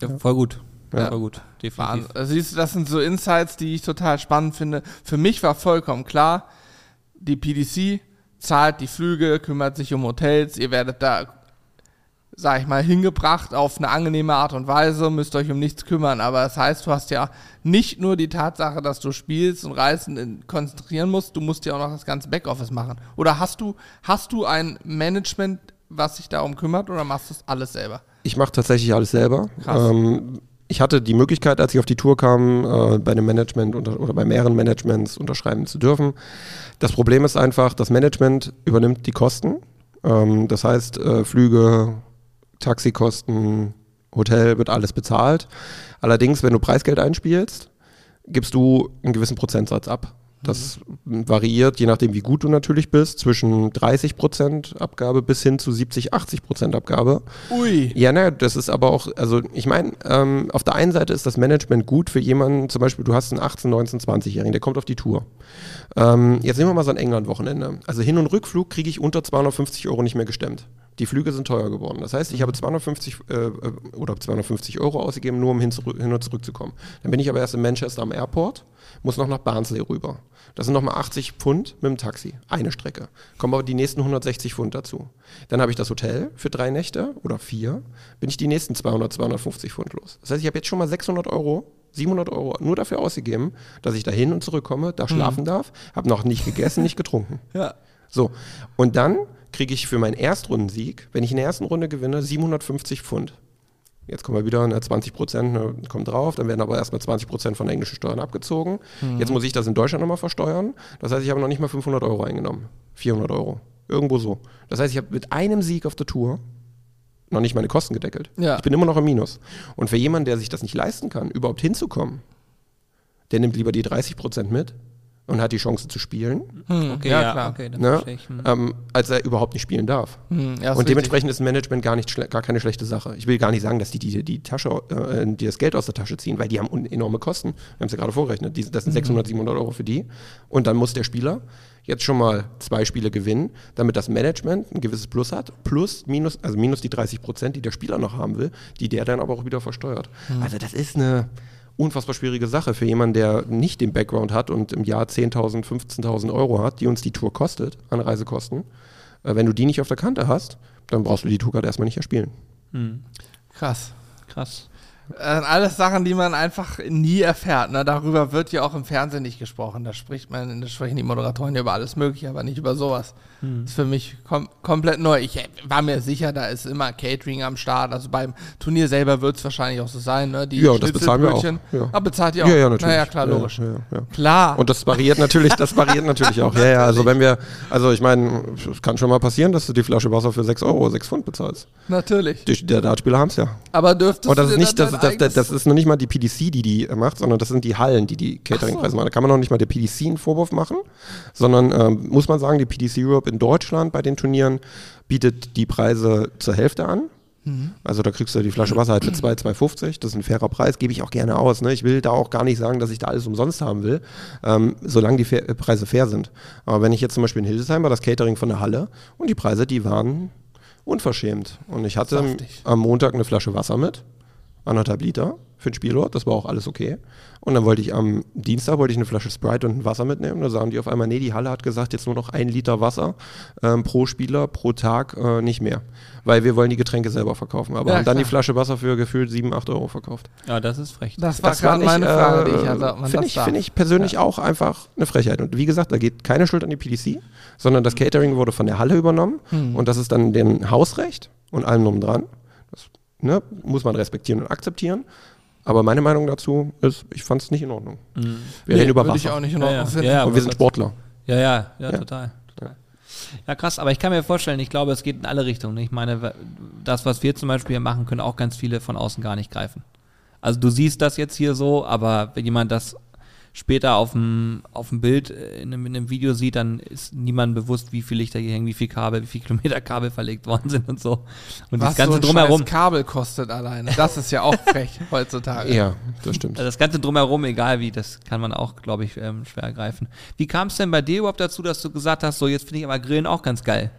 Ja, voll gut. Ja. Voll gut. Definitiv. Also Siehst du, das sind so Insights, die ich total spannend finde. Für mich war vollkommen klar, die PDC zahlt die Flüge, kümmert sich um Hotels, ihr werdet da, sag ich mal, hingebracht auf eine angenehme Art und Weise, müsst euch um nichts kümmern. Aber das heißt, du hast ja nicht nur die Tatsache, dass du spielst und Reisen in, konzentrieren musst, du musst ja auch noch das ganze Backoffice machen. Oder hast du, hast du ein Management, was sich darum kümmert, oder machst du das alles selber? Ich mache tatsächlich alles selber. Krass. Ähm, ich hatte die Möglichkeit, als ich auf die Tour kam, äh, bei einem Management unter, oder bei mehreren Managements unterschreiben zu dürfen. Das Problem ist einfach, das Management übernimmt die Kosten. Ähm, das heißt, äh, Flüge, Taxikosten, Hotel wird alles bezahlt. Allerdings, wenn du Preisgeld einspielst, gibst du einen gewissen Prozentsatz ab. Das variiert, je nachdem, wie gut du natürlich bist, zwischen 30% Abgabe bis hin zu 70, 80% Abgabe. Ui. Ja, ne, das ist aber auch, also ich meine, ähm, auf der einen Seite ist das Management gut für jemanden, zum Beispiel du hast einen 18, 19, 20-Jährigen, der kommt auf die Tour. Ähm, jetzt nehmen wir mal so ein England-Wochenende. Also Hin- und Rückflug kriege ich unter 250 Euro nicht mehr gestemmt. Die Flüge sind teuer geworden. Das heißt, ich habe 250 äh, äh, oder 250 Euro ausgegeben, nur um hin, hin und zurück zu kommen. Dann bin ich aber erst in Manchester am Airport, muss noch nach Barnsley rüber. Das sind nochmal 80 Pfund mit dem Taxi, eine Strecke. Kommen aber die nächsten 160 Pfund dazu. Dann habe ich das Hotel für drei Nächte oder vier, bin ich die nächsten 200, 250 Pfund los. Das heißt, ich habe jetzt schon mal 600 Euro 700 Euro nur dafür ausgegeben, dass ich da hin und zurückkomme, da schlafen darf, habe noch nicht gegessen, nicht getrunken. Ja. So, und dann kriege ich für meinen Erstrundensieg, wenn ich in der ersten Runde gewinne, 750 Pfund. Jetzt kommen wir wieder, ne, 20 Prozent ne, kommt drauf, dann werden aber erstmal 20 Prozent von englischen Steuern abgezogen. Jetzt muss ich das in Deutschland nochmal versteuern. Das heißt, ich habe noch nicht mal 500 Euro eingenommen. 400 Euro. Irgendwo so. Das heißt, ich habe mit einem Sieg auf der Tour noch nicht meine Kosten gedeckelt. Ja. Ich bin immer noch im Minus. Und für jemanden, der sich das nicht leisten kann, überhaupt hinzukommen, der nimmt lieber die 30 Prozent mit und hat die Chance zu spielen, Hm, Okay, ja, ja, klar. okay, dann ne? verstehe ich. Hm. ähm, als er überhaupt nicht spielen darf. Hm, ja, Und dementsprechend ist Management gar, nicht gar keine schlechte Sache. Ich will gar nicht sagen, dass die die, die, Tasche, äh, die das Geld aus der Tasche ziehen, weil die haben enorme Kosten. Wir haben es ja gerade vorgerechnet. Die, das sind 600, 700 Euro für die. Und dann muss der Spieler jetzt schon mal zwei Spiele gewinnen, damit das Management ein gewisses Plus hat, plus minus, also minus die 30 Prozent, die der Spieler noch haben will, die der dann aber auch wieder versteuert. Also das ist eine unfassbar schwierige Sache für jemanden, der nicht den Background hat und im Jahr 10.000, 15.000 Euro hat, die uns die Tour kostet an Reisekosten. Äh, wenn du die nicht auf der Kante hast, dann brauchst du die Tour gerade erstmal nicht erspielen. Krass. Krass. Äh, alles Sachen, die man einfach nie erfährt. Ne? Darüber wird ja auch im Fernsehen nicht gesprochen. Da spricht man, da sprechen die Moderatoren ja über alles Mögliche, aber nicht über sowas. Das ist für mich kom komplett neu. Ich äh, war mir sicher, da ist immer Catering am Start. Also beim Turnier selber wird es wahrscheinlich auch so sein. Ne? Die Ja, das bezahlen wir auch. Ja. Ah, bezahlt ihr auch? Ja, ja, natürlich. Naja, klar, logisch. Ja, ja. Klar. Und das variiert natürlich, das variiert natürlich auch. Ja, ja, also wenn wir, also ich meine, es kann schon mal passieren, dass du die Flasche Wasser für 6 Euro, 6 Pfund bezahlst. natürlich. Die, der Dartspieler haben es ja. Aber dürftest Und das du ist nicht, das, dein das, das, eigenes- das ist noch nicht mal die PDC, die die macht, sondern das sind die Hallen, die die Cateringpreise machen. Da kann man noch nicht mal der PDC einen Vorwurf machen, sondern ähm, muss man sagen, die PDC Europe in Deutschland bei den Turnieren bietet die Preise zur Hälfte an. Also da kriegst du die Flasche Wasser halt für 2, 2,50. Das ist ein fairer Preis, gebe ich auch gerne aus. Ne? Ich will da auch gar nicht sagen, dass ich da alles umsonst haben will, ähm, solange die fair, äh, Preise fair sind. Aber wenn ich jetzt zum Beispiel in Hildesheim war, das Catering von der Halle und die Preise, die waren unverschämt. Und ich hatte Saftig. am Montag eine Flasche Wasser mit anderthalb Liter für den Spielort, das war auch alles okay. Und dann wollte ich am Dienstag wollte ich eine Flasche Sprite und ein Wasser mitnehmen. Da sagen die auf einmal, nee, die Halle hat gesagt, jetzt nur noch ein Liter Wasser ähm, pro Spieler, pro Tag, äh, nicht mehr. Weil wir wollen die Getränke selber verkaufen. Aber Ja, haben dann klar. die Flasche Wasser für gefühlt 7, 8 Euro verkauft. Ja, das ist frech. Das war Das war gerade nicht, meine Frage, die ich äh, hatte, Finde ich, find ich persönlich auch einfach eine Frechheit. Und wie gesagt, da geht keine Schuld an die PDC, sondern das Catering wurde von der Halle übernommen Hm. und das ist dann dem Hausrecht und allem drum dran. Ne, muss man respektieren und aktivieren. Aber meine Meinung dazu ist, ich fand es nicht in Ordnung. Wir Nee, reden über würde ich Wasser. auch nicht in Ja, Ordnung ja. finden. Ja, und wir sind Sportler. Ja, ja, ja, Ja. total. total. Ja, krass, aber ich kann mir vorstellen, ich glaube, es geht in alle Richtungen. Ich meine, das, was wir zum Beispiel hier machen, können auch ganz viele von außen gar nicht greifen. Also du siehst das jetzt hier so, aber wenn jemand das später auf dem, auf dem Bild äh, in einem, in einem Video sieht, dann ist niemandem bewusst, wie viel Lichter hier hängen, wie viel Kabel, wie viel Kilometer Kabel verlegt worden sind und so. Und Was das Ganze so ein drumherum. scheiß Kabel kostet alleine. Das ist ja auch frech heutzutage. Ja, das stimmt. Also das Ganze drumherum, egal wie, das kann man auch, glaube ich, ähm, schwer greifen. Wie kam es denn bei dir überhaupt dazu, dass du gesagt hast, so jetzt finde ich aber Grillen auch ganz geil?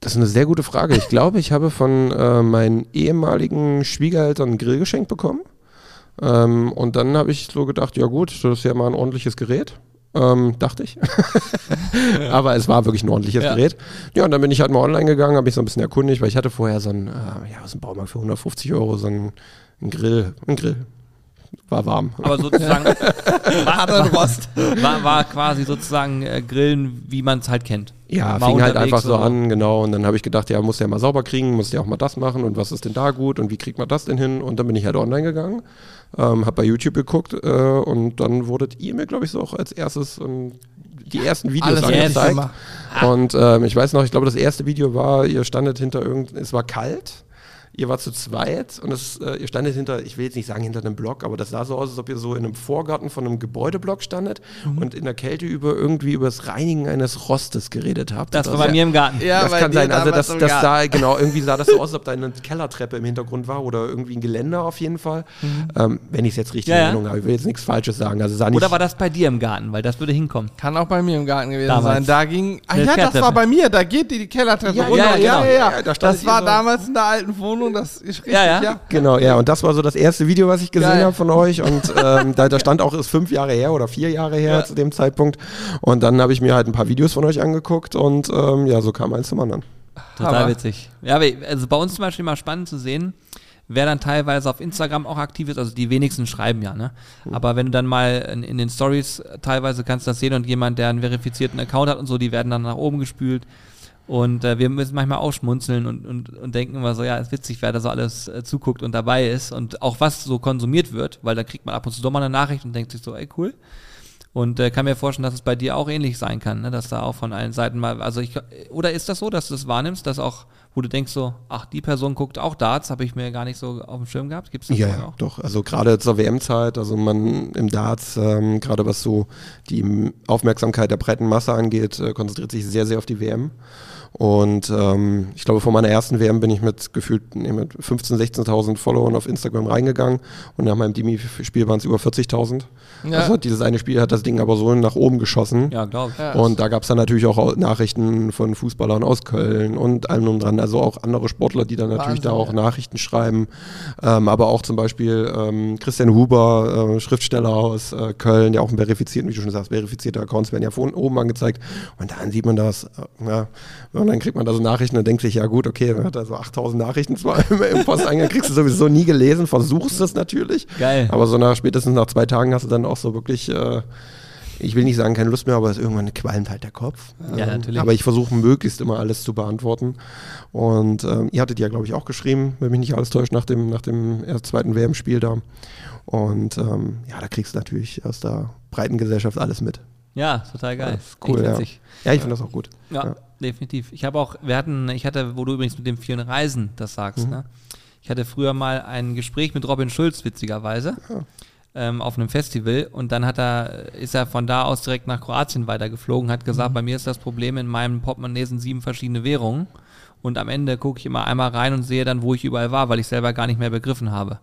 Das ist eine sehr gute Frage. Ich glaube, ich habe von äh, meinen ehemaligen Schwiegereltern einen Grill geschenkt bekommen. Ähm, und dann habe ich so gedacht, ja gut, das ist ja mal ein ordentliches Gerät. Ähm, dachte ich. Aber es war wirklich ein ordentliches Ja. Gerät. Ja, und dann bin ich halt mal online gegangen, habe mich so ein bisschen erkundigt, weil ich hatte vorher so ein, äh, ja, aus dem Baumarkt für 150 Euro so ein, ein Grill. Ein Grill. War warm. Aber sozusagen war, war, war, war quasi sozusagen äh, Grillen, wie man es halt kennt. Ja, fing halt einfach so oder- an, genau. Und dann habe ich gedacht, ja, muss ja mal sauber kriegen, muss ja auch mal das machen und was ist denn da gut und wie kriegt man das denn hin? Und dann bin ich halt online gegangen, ähm, habe bei YouTube geguckt äh, und dann wurdet ihr mir, glaube ich, so auch als erstes ähm, die ersten Videos Alles angezeigt. Und ähm, ich weiß noch, ich glaube, das erste Video war, ihr standet hinter irgend, es war kalt. Ihr war zu zweit und es, äh, ihr standet hinter, ich will jetzt nicht sagen hinter einem Block, aber das sah so aus, als ob ihr so in einem Vorgarten von einem Gebäudeblock standet Mhm. und in der Kälte über irgendwie über das Reinigen eines Rostes geredet habt. Das war bei so. mir im Garten. Ja, das kann sein. Also das, das sah genau irgendwie sah das so aus, als ob da eine Kellertreppe im Hintergrund war oder irgendwie ein Geländer auf jeden Fall. Ähm, wenn ich es jetzt richtig Ja, in ja. Erinnerung habe, ich will jetzt nichts Falsches sagen. Also sah nicht, Oder war das bei dir im Garten? Weil das würde hinkommen. Kann auch bei mir im Garten gewesen Damals. sein. Da ging. Ah Eine ja, das war bei mir. Da geht die, die Kellertreppe Ja, runter. ja, genau. Ja, da das war so. damals in der alten Wohnung. Das ist richtig. Ja, ja. ja. Genau, ja, und das war so das erste Video, was ich gesehen habe von euch. Und ähm, da, da stand auch, ist fünf Jahre her oder vier Jahre her Ja. zu dem Zeitpunkt. Und dann habe ich mir halt ein paar Videos von euch angeguckt und ähm, ja, so kam eins zum anderen. Total Hammer. witzig. Ja, aber also bei uns zum Beispiel mal spannend zu sehen, wer dann teilweise auf Instagram auch aktiv ist, also die wenigsten schreiben ja, ne? Aber wenn du dann mal in, in den Stories teilweise kannst das sehen und jemand, der einen verifizierten Account hat und so, die werden dann nach oben gespült. Und äh, wir müssen manchmal auch schmunzeln und, und, und denken immer so, ja, ist witzig, wer da so alles äh, zuguckt und dabei ist und auch was so konsumiert wird, weil da kriegt man ab und zu doch mal eine Nachricht und denkt sich so, ey, cool. Und äh, kann mir vorstellen, dass es bei dir auch ähnlich sein kann, ne? dass da auch von allen Seiten mal, also ich, oder ist das so, dass du das wahrnimmst, dass auch, wo du denkst so, ach, die Person guckt auch Darts, habe ich mir gar nicht so auf dem Schirm gehabt, gibt's das Ja, auch? doch. Also gerade zur WM-Zeit, also man im Darts, ähm, gerade was so die Aufmerksamkeit der breiten Masse angeht, äh, konzentriert sich sehr, sehr auf die WM. Und ähm, ich glaube, vor meiner ersten WM bin ich mit gefühlt nee, mit 15.000, 16.000 Followern auf Instagram reingegangen und nach meinem Demi-Spiel waren es über 40.000. Ja. Also dieses eine Spiel hat das Ding aber so nach oben geschossen. Ja, glaube ich. Ja. Und da gab es dann natürlich auch au- Nachrichten von Fußballern aus Köln und allem drum dran. Also auch andere Sportler, die dann natürlich da Wahnsinn, auch Nachrichten schreiben. Ähm, aber auch zum Beispiel ähm, Christian Huber, äh, Schriftsteller aus äh, Köln, der auch einen verifizierten, wie du schon sagst, verifizierte Accounts werden ja von oben angezeigt. Und dann sieht man das. Äh, ja, und dann kriegt man da so Nachrichten und denkt sich, ja gut, okay, man hat da so 8000 Nachrichten zwar im, im Posteingang, kriegst du sowieso nie gelesen, versuchst es natürlich. Geil. Aber so nach spätestens nach zwei Tagen hast du dann auch so wirklich, äh, ich will nicht sagen keine Lust mehr, aber es irgendwann qualmt halt der Kopf. Ja, Ähm, natürlich. Aber ich versuche möglichst immer alles zu beantworten. Und ähm, ihr hattet ja, glaube ich, auch geschrieben, wenn mich nicht alles täuscht, nach dem, nach dem zweiten WM-Spiel da. Und ähm, ja, da kriegst du natürlich aus der breiten Gesellschaft alles mit. Ja, total geil. Das ist cool, ja. Ja, ich finde das auch gut. Ja, Ja. definitiv. Ich habe auch, wir hatten, ich hatte, wo du übrigens mit dem vielen Reisen das sagst, Mhm. ne? Ich hatte früher mal ein Gespräch mit Robin Schulz, witzigerweise, Ja. Ähm, auf einem Festival und dann hat er, ist er von da aus direkt nach Kroatien weitergeflogen, hat Mhm. gesagt, bei mir ist das Problem, in meinem Portemonnaie sind sieben verschiedene Währungen und am Ende gucke ich immer einmal rein und sehe dann, wo ich überall war, weil ich selber gar nicht mehr begriffen habe.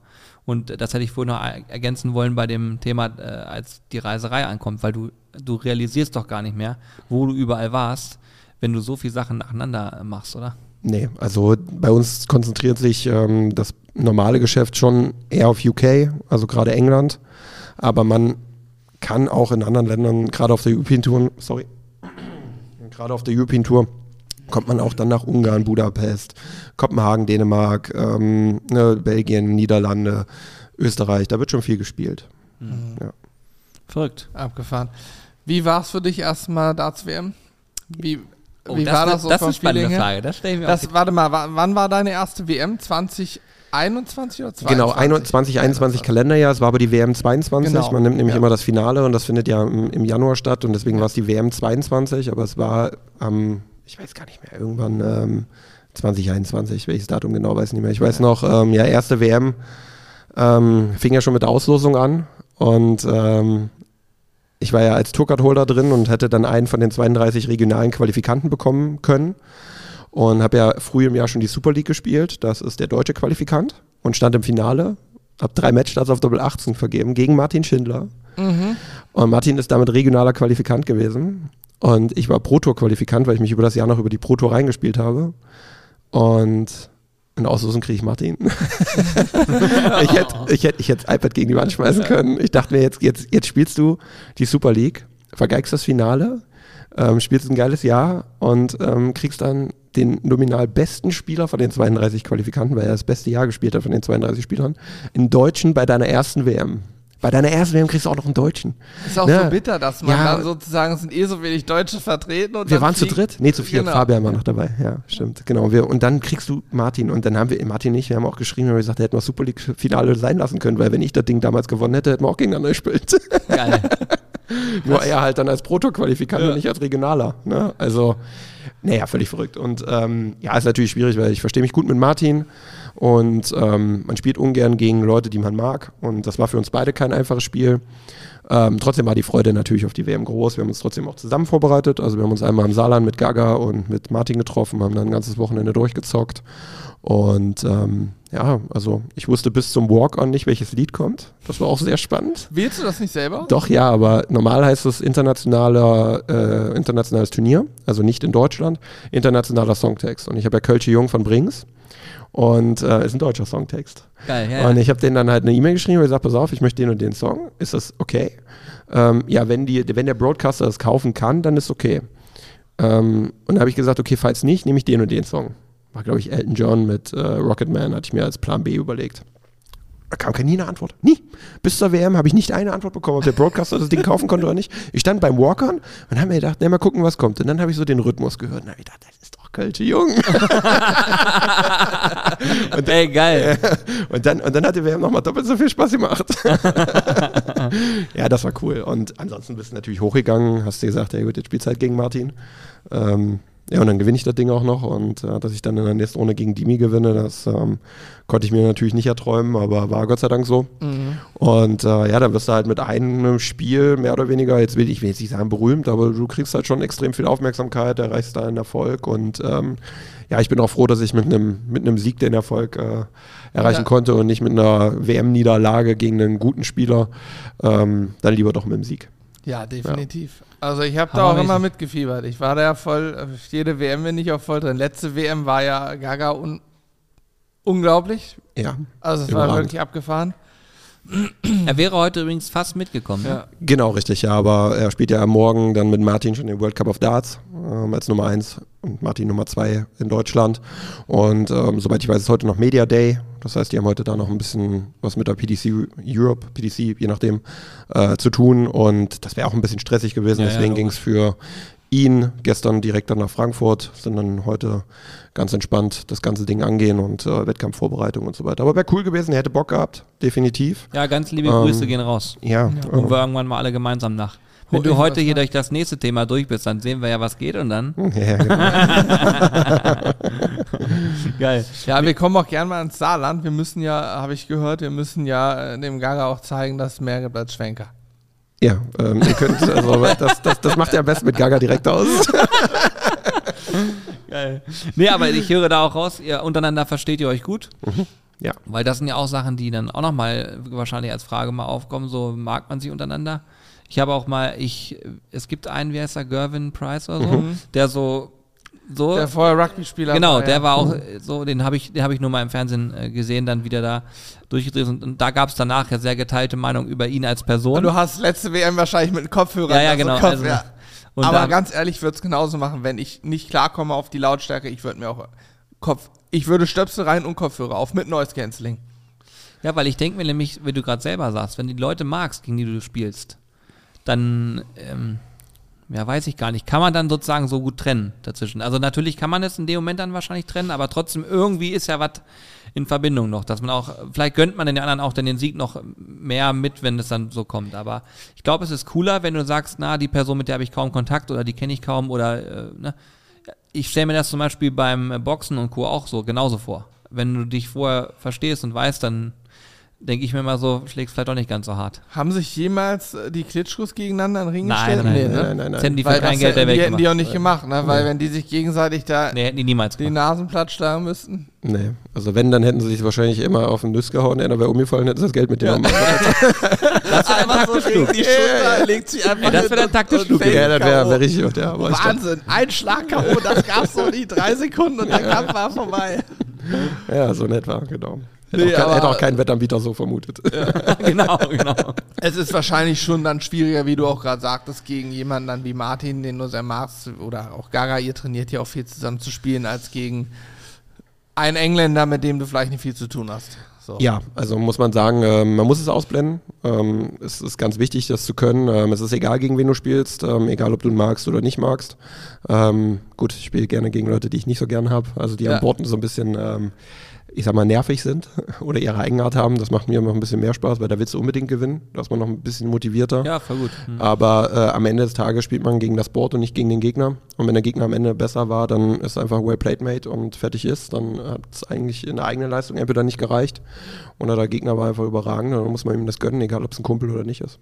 Und das hätte ich vorhin noch er- ergänzen wollen bei dem Thema, äh, als die Reiserei ankommt, weil du, du realisierst doch gar nicht mehr, wo du überall warst, wenn du so viele Sachen nacheinander machst, oder? Nee, also bei uns konzentriert sich ähm, das normale Geschäft schon eher auf UK, also gerade England. Aber man kann auch in anderen Ländern, gerade auf der European Tour, sorry, gerade auf der European Tour, kommt man auch dann nach Ungarn, Budapest, Kopenhagen, Dänemark, ähm, ne, Belgien, Niederlande, Österreich. Da wird schon viel gespielt. Mhm. Ja. Verrückt. Abgefahren. Wie war es für dich erstmal Darts WM? Wie, Oh, wie das, war das, das so das ist eine spannende Feeling? Frage. Das stelle ich mir Das, auch. warte mal, wa- wann war deine erste WM? 2021 oder 22? Genau, 21, 21 Kalenderjahr, es war aber die WM 22. Genau. Man nimmt nämlich Ja. immer das Finale und das findet ja im, im Januar statt und deswegen war es die WM 22, aber es war am, ich weiß gar nicht mehr, irgendwann ähm, 2021, welches Datum genau, weiß nicht mehr. Ich weiß noch, ähm, ja, erste WM ähm, fing ja schon mit der Auslosung an und ähm, ich war ja als Tourcard-Holder drin und hätte dann einen von den 32 regionalen Qualifikanten bekommen können und habe ja früh im Jahr schon die Super League gespielt. Das ist der deutsche Qualifikant und stand im Finale. Hab drei Matchstarts auf Doppel 18 vergeben gegen Martin Schindler. Mhm. Und Martin ist damit regionaler Qualifikant gewesen. Und ich war Pro-Tour-Qualifikant, weil ich mich über das Jahr noch über die Pro-Tour reingespielt habe. Und in Auslosung kriege ich Martin. ich hätte ich hätt, ich hätt iPad gegen die Wand schmeißen können. Ich dachte mir, jetzt, jetzt, jetzt spielst du die Super League, vergeigst das Finale, ähm, spielst ein geiles Jahr und ähm, kriegst dann den nominal besten Spieler von den 32 Qualifikanten, weil er das beste Jahr gespielt hat von den 32 Spielern, einen Deutschen bei deiner ersten WM. Bei deiner ersten WM kriegst du auch noch einen Deutschen. Ist auch Ne? so bitter, dass man Ja. dann sozusagen, es sind eh so wenig Deutsche vertreten. Und Wir waren zu dritt? Nee, zu viert. Genau. Fabian war noch dabei. Ja, stimmt. Genau. Wir, und dann kriegst du Martin. Und dann haben wir, Martin nicht, wir haben auch geschrieben, wir haben gesagt, der hätte noch Super League-Finale sein lassen können, weil wenn ich das Ding damals gewonnen hätte, hätten wir auch gegeneinander gespielt. Geil. Nur er halt dann als Proto-Qualifikant und nicht als Regionaler. Ne? Also, naja, völlig verrückt. Und ähm, ja, ist natürlich schwierig, weil ich verstehe mich gut mit Martin und ähm, man spielt ungern gegen Leute, die man mag. Und das war für uns beide kein einfaches Spiel. Ähm, trotzdem war die Freude natürlich auf die WM groß. Wir haben uns trotzdem auch zusammen vorbereitet. Also wir haben uns einmal im Saarland mit Gaga und mit Martin getroffen, haben dann ein ganzes Wochenende durchgezockt. Und ähm, ja, also ich wusste bis zum Walk-On nicht, welches Lied kommt. Das war auch sehr spannend. Wählst du das nicht selber? Doch, ja, aber normal heißt es internationaler, äh, internationales Turnier, also nicht in Deutschland, internationaler Songtext. Und ich habe ja Kölsche Jung von Brings und äh, ist ein deutscher Songtext. Geil, ja. Und ich habe denen dann halt eine E-Mail geschrieben und gesagt, pass auf, ich möchte den und den Song. Ist das okay? Ähm, ja, wenn, die, wenn der Broadcaster das kaufen kann, dann ist okay. Ähm, und dann habe ich gesagt, okay, falls nicht, nehme ich den und den Song. War, glaube ich, Elton John mit äh, Rocketman, hatte ich mir als Plan B überlegt. Da kam keine nie eine Antwort. Nie. Bis zur WM habe ich nicht eine Antwort bekommen, ob der Broadcaster das Ding kaufen konnte oder nicht. Ich stand beim Walkern und habe mir gedacht, na, mal gucken, was kommt. Und dann habe ich so den Rhythmus gehört und habe ich gedacht, das ist doch Kölsche Jung. Ey, geil. Und dann, und dann hat die WM nochmal doppelt so viel Spaß gemacht. ja, das war cool. Und ansonsten bist du natürlich hochgegangen, hast dir gesagt, ja gut, jetzt spielst du halt gegen Martin. Ähm, ja, und dann gewinne ich das Ding auch noch. Und äh, dass ich dann in der nächsten Runde gegen Dimi gewinne, das ähm, konnte ich mir natürlich nicht erträumen, aber war Gott sei Dank so. Mhm. Und äh, ja, dann wirst du halt mit einem Spiel mehr oder weniger, jetzt will ich, will jetzt nicht sagen berühmt, aber du kriegst halt schon extrem viel Aufmerksamkeit, erreichst da einen Erfolg und ähm, ja, ich bin auch froh, dass ich mit einem mit einem Sieg den Erfolg äh, erreichen Ja. konnte und nicht mit einer WM-Niederlage gegen einen guten Spieler, ähm, dann lieber doch mit dem Sieg. Ja, definitiv. Also ich habe da auch immer mitgefiebert. Ich war da ja voll, jede WM bin ich auch voll drin. Letzte WM war ja Gaga un unglaublich. Ja, Also es war wirklich abgefahren. Er wäre heute übrigens fast mitgekommen. ne? Ja. genau richtig, ja, aber er spielt ja Morgen dann mit Martin schon den World Cup of Darts ähm, als Nummer 1 und Martin Nummer 2 in Deutschland. Und ähm, soweit ich weiß, ist heute noch Media Day. Das heißt, die haben heute da noch ein bisschen was mit der PDC Europe, PDC, je nachdem, äh, zu tun. Und das wäre auch ein bisschen stressig gewesen. Ja, ja, Deswegen logisch. ging es für ihn gestern direkt dann nach Frankfurt, sind dann heute ganz entspannt das ganze Ding angehen und äh, Wettkampfvorbereitung und so weiter. Aber wäre cool gewesen, er hätte Bock gehabt, definitiv. Ja, ganz liebe Ähm, Grüße gehen raus. Ja, Und wir irgendwann mal alle gemeinsam nach. Wenn du heute hier durch das nächste Thema durch bist, dann sehen wir ja, was geht und dann. ja, genau. Geil. Ja, wir kommen auch gerne mal ins Saarland. Wir müssen ja, habe ich gehört, wir müssen ja äh, dem Gaga auch zeigen, dass es mehr gibt als Schwenker. Ja, ähm, ihr könnt, also das, das, das macht ihr am besten mit Gaga direkt aus. Geil. Nee, aber ich höre da auch raus, ihr untereinander versteht ihr euch gut. Ja. Weil das sind ja auch Sachen, die dann auch nochmal wahrscheinlich als Frage mal aufkommen, so mag man sich untereinander. Ich habe auch mal, ich, es gibt einen, wie heißt er, Gervin Price oder so, der so so. Der vorher Rugby-Spieler. Genau, war, der ja. war auch äh, so, den habe ich, den habe ich nur mal im Fernsehen äh, gesehen, dann wieder da durchgedreht und, und da gab es danach ja sehr geteilte Meinung über ihn als Person. Und du hast letzte WM wahrscheinlich mit einem Kopfhörer. ja, ja, genau. Kopf, also, ja. Aber da, ganz ehrlich, ich würde es genauso machen, wenn ich nicht klarkomme auf die Lautstärke. Ich würde mir auch Kopf. Ich würde Stöpsel rein und Kopfhörer auf mit Noise Cancelling. ja, weil ich denke mir nämlich, wie du gerade selber sagst, wenn du die Leute magst, gegen die du spielst, dann, ähm, ja, weiß ich gar nicht, kann man dann sozusagen so gut trennen dazwischen. Also natürlich kann man es in dem Moment dann wahrscheinlich trennen, aber trotzdem irgendwie ist ja was in Verbindung noch, dass man auch, vielleicht gönnt man den anderen auch dann den Sieg noch mehr mit, wenn es dann so kommt. Aber ich glaube, es ist cooler, wenn du sagst, na, die Person, mit der habe ich kaum Kontakt oder die kenne ich kaum oder, äh, ne. Ich stelle mir das zum Beispiel beim Boxen und Co. auch so genauso vor. Wenn du dich vorher verstehst und weißt, dann denke ich mir mal so, schlägst vielleicht auch nicht ganz so hart. Haben sich jemals äh, die Klitschkos gegeneinander in den Ring Nein, gestellt? nein, Nee, nein, ne? Nein, nein, nein. hätten die für Weil kein Geld der die hätten die auch nicht gemacht, ne? Weil wenn die sich gegenseitig da Nee, hätten die niemals die. Nasen platt schlagen müssten. Nee, also wenn, dann hätten sie sich wahrscheinlich immer auf den Nuss gehauen, einer wäre umgefallen, hätten sie das Geld mitgenommen. Das wäre ein Einfach so taktisch klug. die Schulter, legt sich einfach Ey, das wäre dann taktisch klug. ja, das wäre wär richtig ja. Wahnsinn, ein Schlag K.O., das gab's so die drei Sekunden und der Kampf war vorbei. ja, so nett war, genau. Hätte, Nee, auch, kein, hätte auch kein Wettanbieter so vermutet. genau, genau. Es ist wahrscheinlich schon dann schwieriger, wie du auch gerade sagtest, gegen jemanden dann wie Martin, den du sehr magst, oder auch Gaga, ihr trainiert ja auch viel zusammen zu spielen, als gegen einen Engländer, mit dem du vielleicht nicht viel zu tun hast. So. Ja, also muss man sagen, ähm, man muss es ausblenden. Ähm, es ist ganz wichtig, das zu können. Ähm, es ist egal, gegen wen du spielst, ähm, egal ob du ihn magst oder nicht magst. Ähm, gut, ich spiele gerne gegen Leute, die ich nicht so gern habe, also die Ja. an Bord so ein bisschen, ähm, ich sag mal, nervig sind oder ihre Eigenart haben. Das macht mir noch ein bisschen mehr Spaß, weil da willst du unbedingt gewinnen. Da ist man noch ein bisschen motivierter. Ja, voll gut. Hm. Aber äh, am Ende des Tages spielt man gegen das Board und nicht gegen den Gegner. Und wenn der Gegner am Ende besser war, dann ist einfach well played, mate und fertig ist. Dann hat es eigentlich in der eigenen Leistung entweder nicht gereicht oder der Gegner war einfach überragend. Dann muss man ihm das gönnen, egal ob es ein Kumpel oder nicht ist.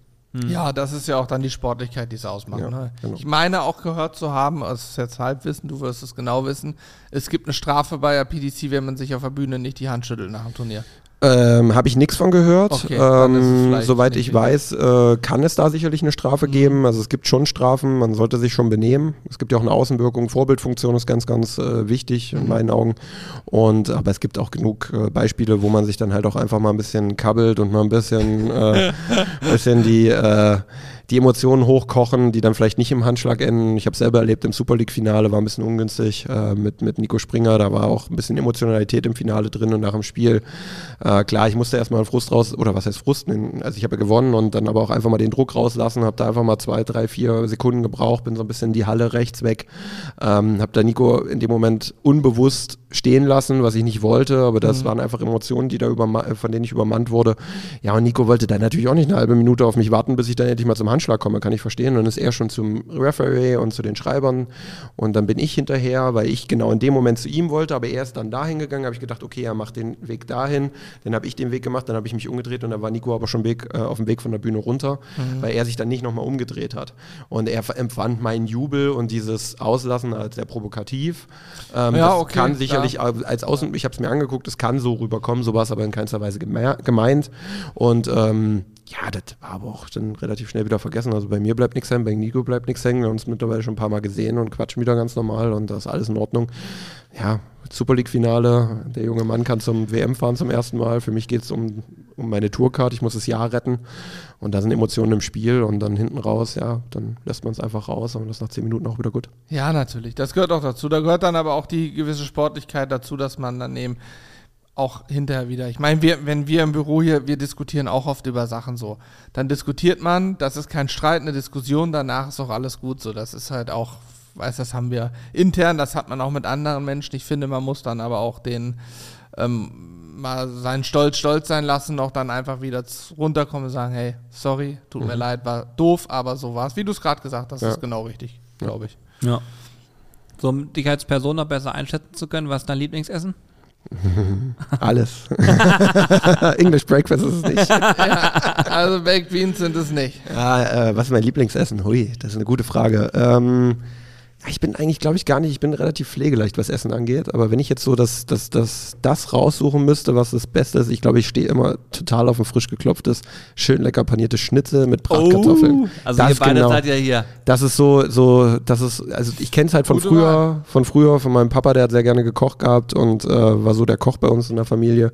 Ja, das ist ja auch dann die Sportlichkeit, die es ausmacht. Ja, ne? genau. Ich meine auch gehört zu haben, das ist jetzt Halbwissen, du wirst es genau wissen, es gibt eine Strafe bei der PDC, wenn man sich auf der Bühne nicht die Hand schüttelt nach dem Turnier. Ähm, Habe ich nichts von gehört. Okay, ähm, soweit ich weiß, äh, kann es da sicherlich eine Strafe geben. Also es gibt schon Strafen, man sollte sich schon benehmen. Es gibt ja auch eine Außenwirkung, Vorbildfunktion ist ganz, ganz äh, wichtig in meinen Augen. Und aber es gibt auch genug äh, Beispiele, wo man sich dann halt auch einfach mal ein bisschen kabbelt und mal ein bisschen, äh, bisschen die äh, die Emotionen hochkochen, die dann vielleicht nicht im Handschlag enden. Ich habe selber erlebt im Super League-Finale, war ein bisschen ungünstig äh, mit, mit Nico Springer. Da war auch ein bisschen Emotionalität im Finale drin und nach dem Spiel. Äh, klar, ich musste erstmal einen Frust raus, oder was heißt Frust? Also ich habe ja gewonnen und dann aber auch einfach mal den Druck rauslassen, habe da einfach mal zwei, drei, vier Sekunden gebraucht, bin so ein bisschen in die Halle rechts weg. Ähm, habe da Nico in dem Moment unbewusst stehen lassen, was ich nicht wollte, aber das waren einfach Emotionen, die da überma- von denen ich übermannt wurde. Ja, und Nico wollte dann natürlich auch nicht eine halbe Minute auf mich warten, bis ich dann endlich mal zum Handschlag komme, kann ich verstehen. Und dann ist er schon zum Referee und zu den Schreibern und dann bin ich hinterher, weil ich genau in dem Moment zu ihm wollte, aber er ist dann dahin gegangen, habe ich gedacht, okay, er macht den Weg dahin, dann habe ich den Weg gemacht, dann habe ich mich umgedreht und dann war Nico aber schon Weg, äh, auf dem Weg von der Bühne runter, weil er sich dann nicht nochmal umgedreht hat. Und er empfand meinen Jubel und dieses Auslassen als sehr provokativ. Ähm, Ja, das okay, kann klar. sicherlich als Außen, ich habe es mir angeguckt, es kann so rüberkommen, so war es aber in keinster Weise geme- gemeint. Und ähm, ja, das war aber auch dann relativ schnell wieder vergessen. Also bei mir bleibt nichts hängen, bei Nico bleibt nichts hängen. Wir haben uns mittlerweile schon ein paar Mal gesehen und quatschen wieder ganz normal und das ist alles in Ordnung. Ja, Super League-Finale, der junge Mann kann zum WM fahren zum ersten Mal. Für mich geht es um, um meine Tourcard, ich muss das Jahr retten. Und da sind Emotionen im Spiel und dann hinten raus, ja, dann lässt man es einfach raus und das ist nach zehn Minuten auch wieder gut. Ja, natürlich. Das gehört auch dazu. Da gehört dann aber auch die gewisse Sportlichkeit dazu, dass man dann eben auch hinterher wieder. Ich meine, wir, wenn wir im Büro hier, wir diskutieren auch oft über Sachen so. Dann diskutiert man, das ist kein Streit, eine Diskussion, danach ist auch alles gut so. Das ist halt auch, weiß, das haben wir intern, das hat man auch mit anderen Menschen. Ich finde, man muss dann aber auch den ähm, mal seinen Stolz stolz sein lassen, auch dann einfach wieder runterkommen und sagen, hey, sorry, tut mir leid, war doof, aber so war's. Wie du es gerade gesagt hast, Ja. ist genau richtig, glaube ich. Ja. So, um dich als Person noch besser einschätzen zu können, was ist dein Lieblingsessen? Alles. English Breakfast ist es nicht. Also Baked Beans sind es nicht. Ja, äh, was ist mein Lieblingsessen? Hui, das ist eine gute Frage. Ähm, Ich bin eigentlich, glaube ich, gar nicht, ich bin relativ pflegeleicht, was Essen angeht. Aber wenn ich jetzt so das, das, das, das raussuchen müsste, was das Beste ist, ich glaube, ich stehe immer total auf ein frisch geklopftes, schön lecker paniertes Schnitzel mit Bratkartoffeln. Also das ihr beide genau. seid ja hier. Das ist so, so, das ist, also ich kenne es halt von Gute früher, von früher, von meinem Papa, der hat sehr gerne gekocht gehabt und äh, war so der Koch bei uns in der Familie.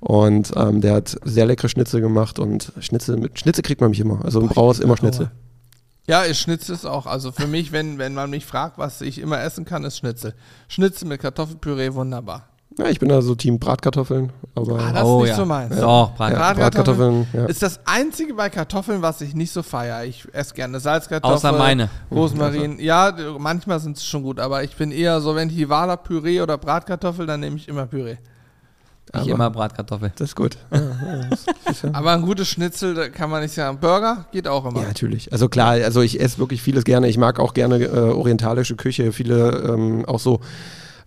Und ähm, der hat sehr leckere Schnitzel gemacht und Schnitzel, mit Schnitzel kriegt man mich immer. Also im Brauer ist immer Schnitzel. Ja, ich Schnitzel ist auch. Also für mich, wenn, wenn man mich fragt, was ich immer essen kann, ist Schnitzel. Schnitzel mit Kartoffelpüree, wunderbar. Ja, ich bin da so Team Bratkartoffeln, aber Ah, das Oh, ist nicht ja. so meins. Doch, Brat ja, Bratkartoffeln Bratkartoffeln, ja. Ist das einzige bei Kartoffeln, was ich nicht so feiere. Ich esse gerne Salzkartoffeln. Außer meine. Rosmarin. Ja, manchmal sind es schon gut, aber ich bin eher so, wenn ich Wala Püree oder Bratkartoffel, dann nehme ich immer Püree. Ich Aber- immer Bratkartoffel. Das ist gut. Ja, ja, das ist ja. Aber ein gutes Schnitzel, kann man nicht sagen. Burger geht auch immer. Ja, natürlich. Also klar, also ich esse wirklich vieles gerne. Ich mag auch gerne äh, orientalische Küche, viele ähm, auch so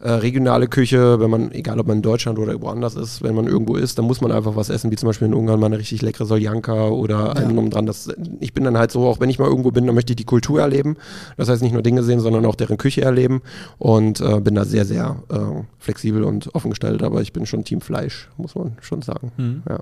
äh, regionale Küche, wenn man, egal ob man in Deutschland oder woanders ist, wenn man irgendwo ist, dann muss man einfach was essen, wie zum Beispiel in Ungarn mal eine richtig leckere Soljanka oder einen um dran. Das, ich bin dann halt so, auch wenn ich mal irgendwo bin, dann möchte ich die Kultur erleben. Das heißt nicht nur Dinge sehen, sondern auch deren Küche erleben und äh, bin da sehr, sehr äh, flexibel und offen gestellt, aber ich bin schon Team Fleisch, muss man schon sagen. Mhm. Ja.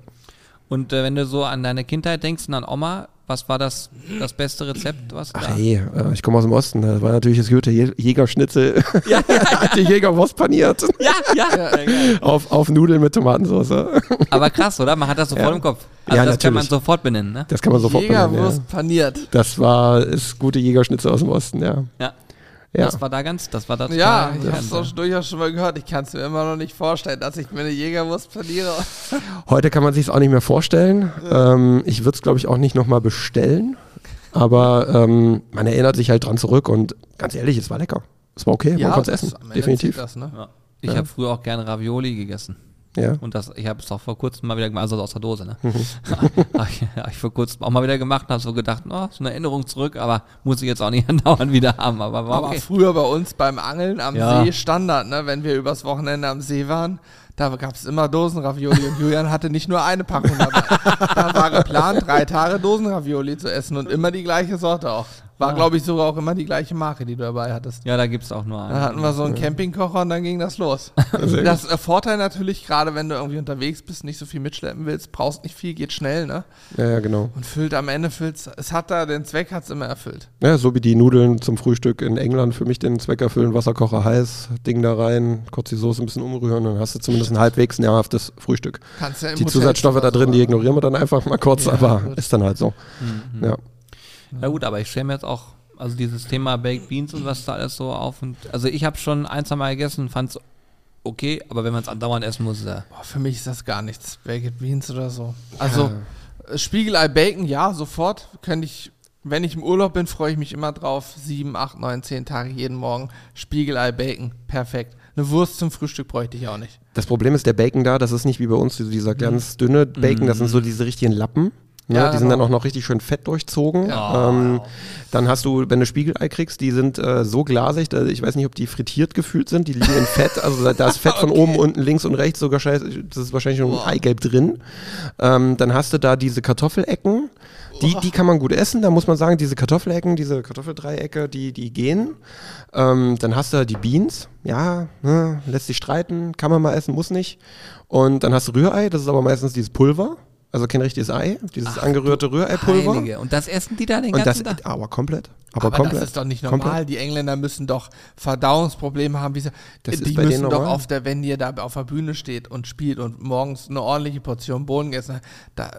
Und äh, wenn du so an deine Kindheit denkst und an Oma, was war das, das beste Rezept? Was Ach da? hey, äh, ich komme aus dem Osten, da war natürlich das gute Jä- Jägerschnitzel. Ja, ja, die Jägerwurst paniert. ja, ja. auf, auf Nudeln mit Tomatensauce. Aber krass, oder? Man hat das sofort Ja. im Kopf. Also Ja, das kann man natürlich. sofort benennen, ne? Das kann man sofort benennen, Jägerwurst ja. paniert. Das war das gute Jägerschnitzel aus dem Osten, ja. Ja. Ja, Das war da ganz, das war da Ja, ich habe es durchaus schon mal gehört. Ich kann es mir immer noch nicht vorstellen, dass ich mir eine Jägerwurst paniere. heute kann man sich auch nicht mehr vorstellen. Ähm, ich würde es, glaube ich, auch nicht nochmal bestellen. Aber ähm, man erinnert sich halt dran zurück und ganz ehrlich, es war lecker. Es war okay, man konnte es das- essen. Definitiv. Das, ne? Ja. Ich Ja. habe früher auch gerne Ravioli gegessen. Ja. Und das, ich habe es auch vor kurzem mal wieder gemacht, also aus der Dose, ne? Mhm. habe ich, hab ich vor kurzem auch mal wieder gemacht und habe so gedacht, oh, so eine Erinnerung zurück, aber muss ich jetzt auch nicht andauernd wieder haben. Aber war Aber okay. früher bei uns beim Angeln am Ja. See Standard, ne? wenn wir übers Wochenende am See waren, da gab es immer Dosenravioli und Julian hatte nicht nur eine Packung dabei. da war geplant, drei Tage Dosenravioli zu essen und immer die gleiche Sorte auch. War, Ja. glaube ich, sogar auch immer die gleiche Marke, die du dabei hattest. Ja, da gibt's auch nur einen. Dann hatten wir so einen Campingkocher und dann ging das los. das äh, Vorteil natürlich, gerade wenn du irgendwie unterwegs bist, nicht so viel mitschleppen willst, brauchst nicht viel, geht schnell, ne? ja, ja, genau. Und füllt am Ende, füllt's, es hat da, den Zweck hat es immer erfüllt. Ja, so wie die Nudeln zum Frühstück in England für mich den Zweck erfüllen, Wasserkocher heiß, Ding da rein, kurz die Soße ein bisschen umrühren, dann hast du zumindest ein halbwegs nahrhaftes Frühstück. Kannst ja im Die Hotel Zusatzstoffe da drin, die ignorieren wir dann einfach mal kurz, Ja, aber gut. ist dann halt so. Mhm. Ja. Ja gut, aber ich stelle mir jetzt auch, also dieses Thema Baked Beans und was da alles so auf und, also ich habe schon ein, zwei Mal gegessen, fand's okay, aber wenn man es andauernd essen muss, ist ja, Boah, für mich ist das gar nichts. Baked Beans oder so. Also, äh, Spiegelei Bacon, ja, sofort. Könnte ich, wenn ich im Urlaub bin, freue ich mich immer drauf. Sieben, acht, neun, zehn Tage jeden Morgen. Spiegelei Bacon, perfekt. Eine Wurst zum Frühstück bräuchte ich auch nicht. Das Problem ist, der Bacon da, das ist nicht wie bei uns dieser ganz dünne Bacon, das sind so diese richtigen Lappen. Ne? Ja, die sind dann genau. auch noch richtig schön fett durchzogen. Ja. Ähm, dann hast du, wenn du Spiegelei kriegst, die sind äh, so glasig, da, ich weiß nicht, ob die frittiert gefühlt sind, die liegen in Fett, also da- da ist Fett von oben, unten, links und rechts sogar scheiße, das ist wahrscheinlich schon Boah. Eigelb drin. Ähm, dann hast du da diese Kartoffelecken, die, die kann man gut essen, da muss man sagen, diese Kartoffelecken, diese Kartoffeldreiecke, die, die gehen. Ähm, dann hast du die Beans, ja, ne, lässt sich streiten, kann man mal essen, muss nicht. Und dann hast du Rührei, das ist aber meistens dieses Pulver, also kein richtiges Ei, dieses angerührte Rühreipulver. Heilige. Und das essen die da den Und das, ganzen Tag? aber komplett. Aber, Aber, komplett. das ist doch nicht normal. Komplett. Die Engländer müssen doch Verdauungsprobleme haben. Wie sie, Das die müssen doch normal. auf der, wenn ihr da auf der Bühne steht und spielt und morgens eine ordentliche Portion Bohnen gegessen da,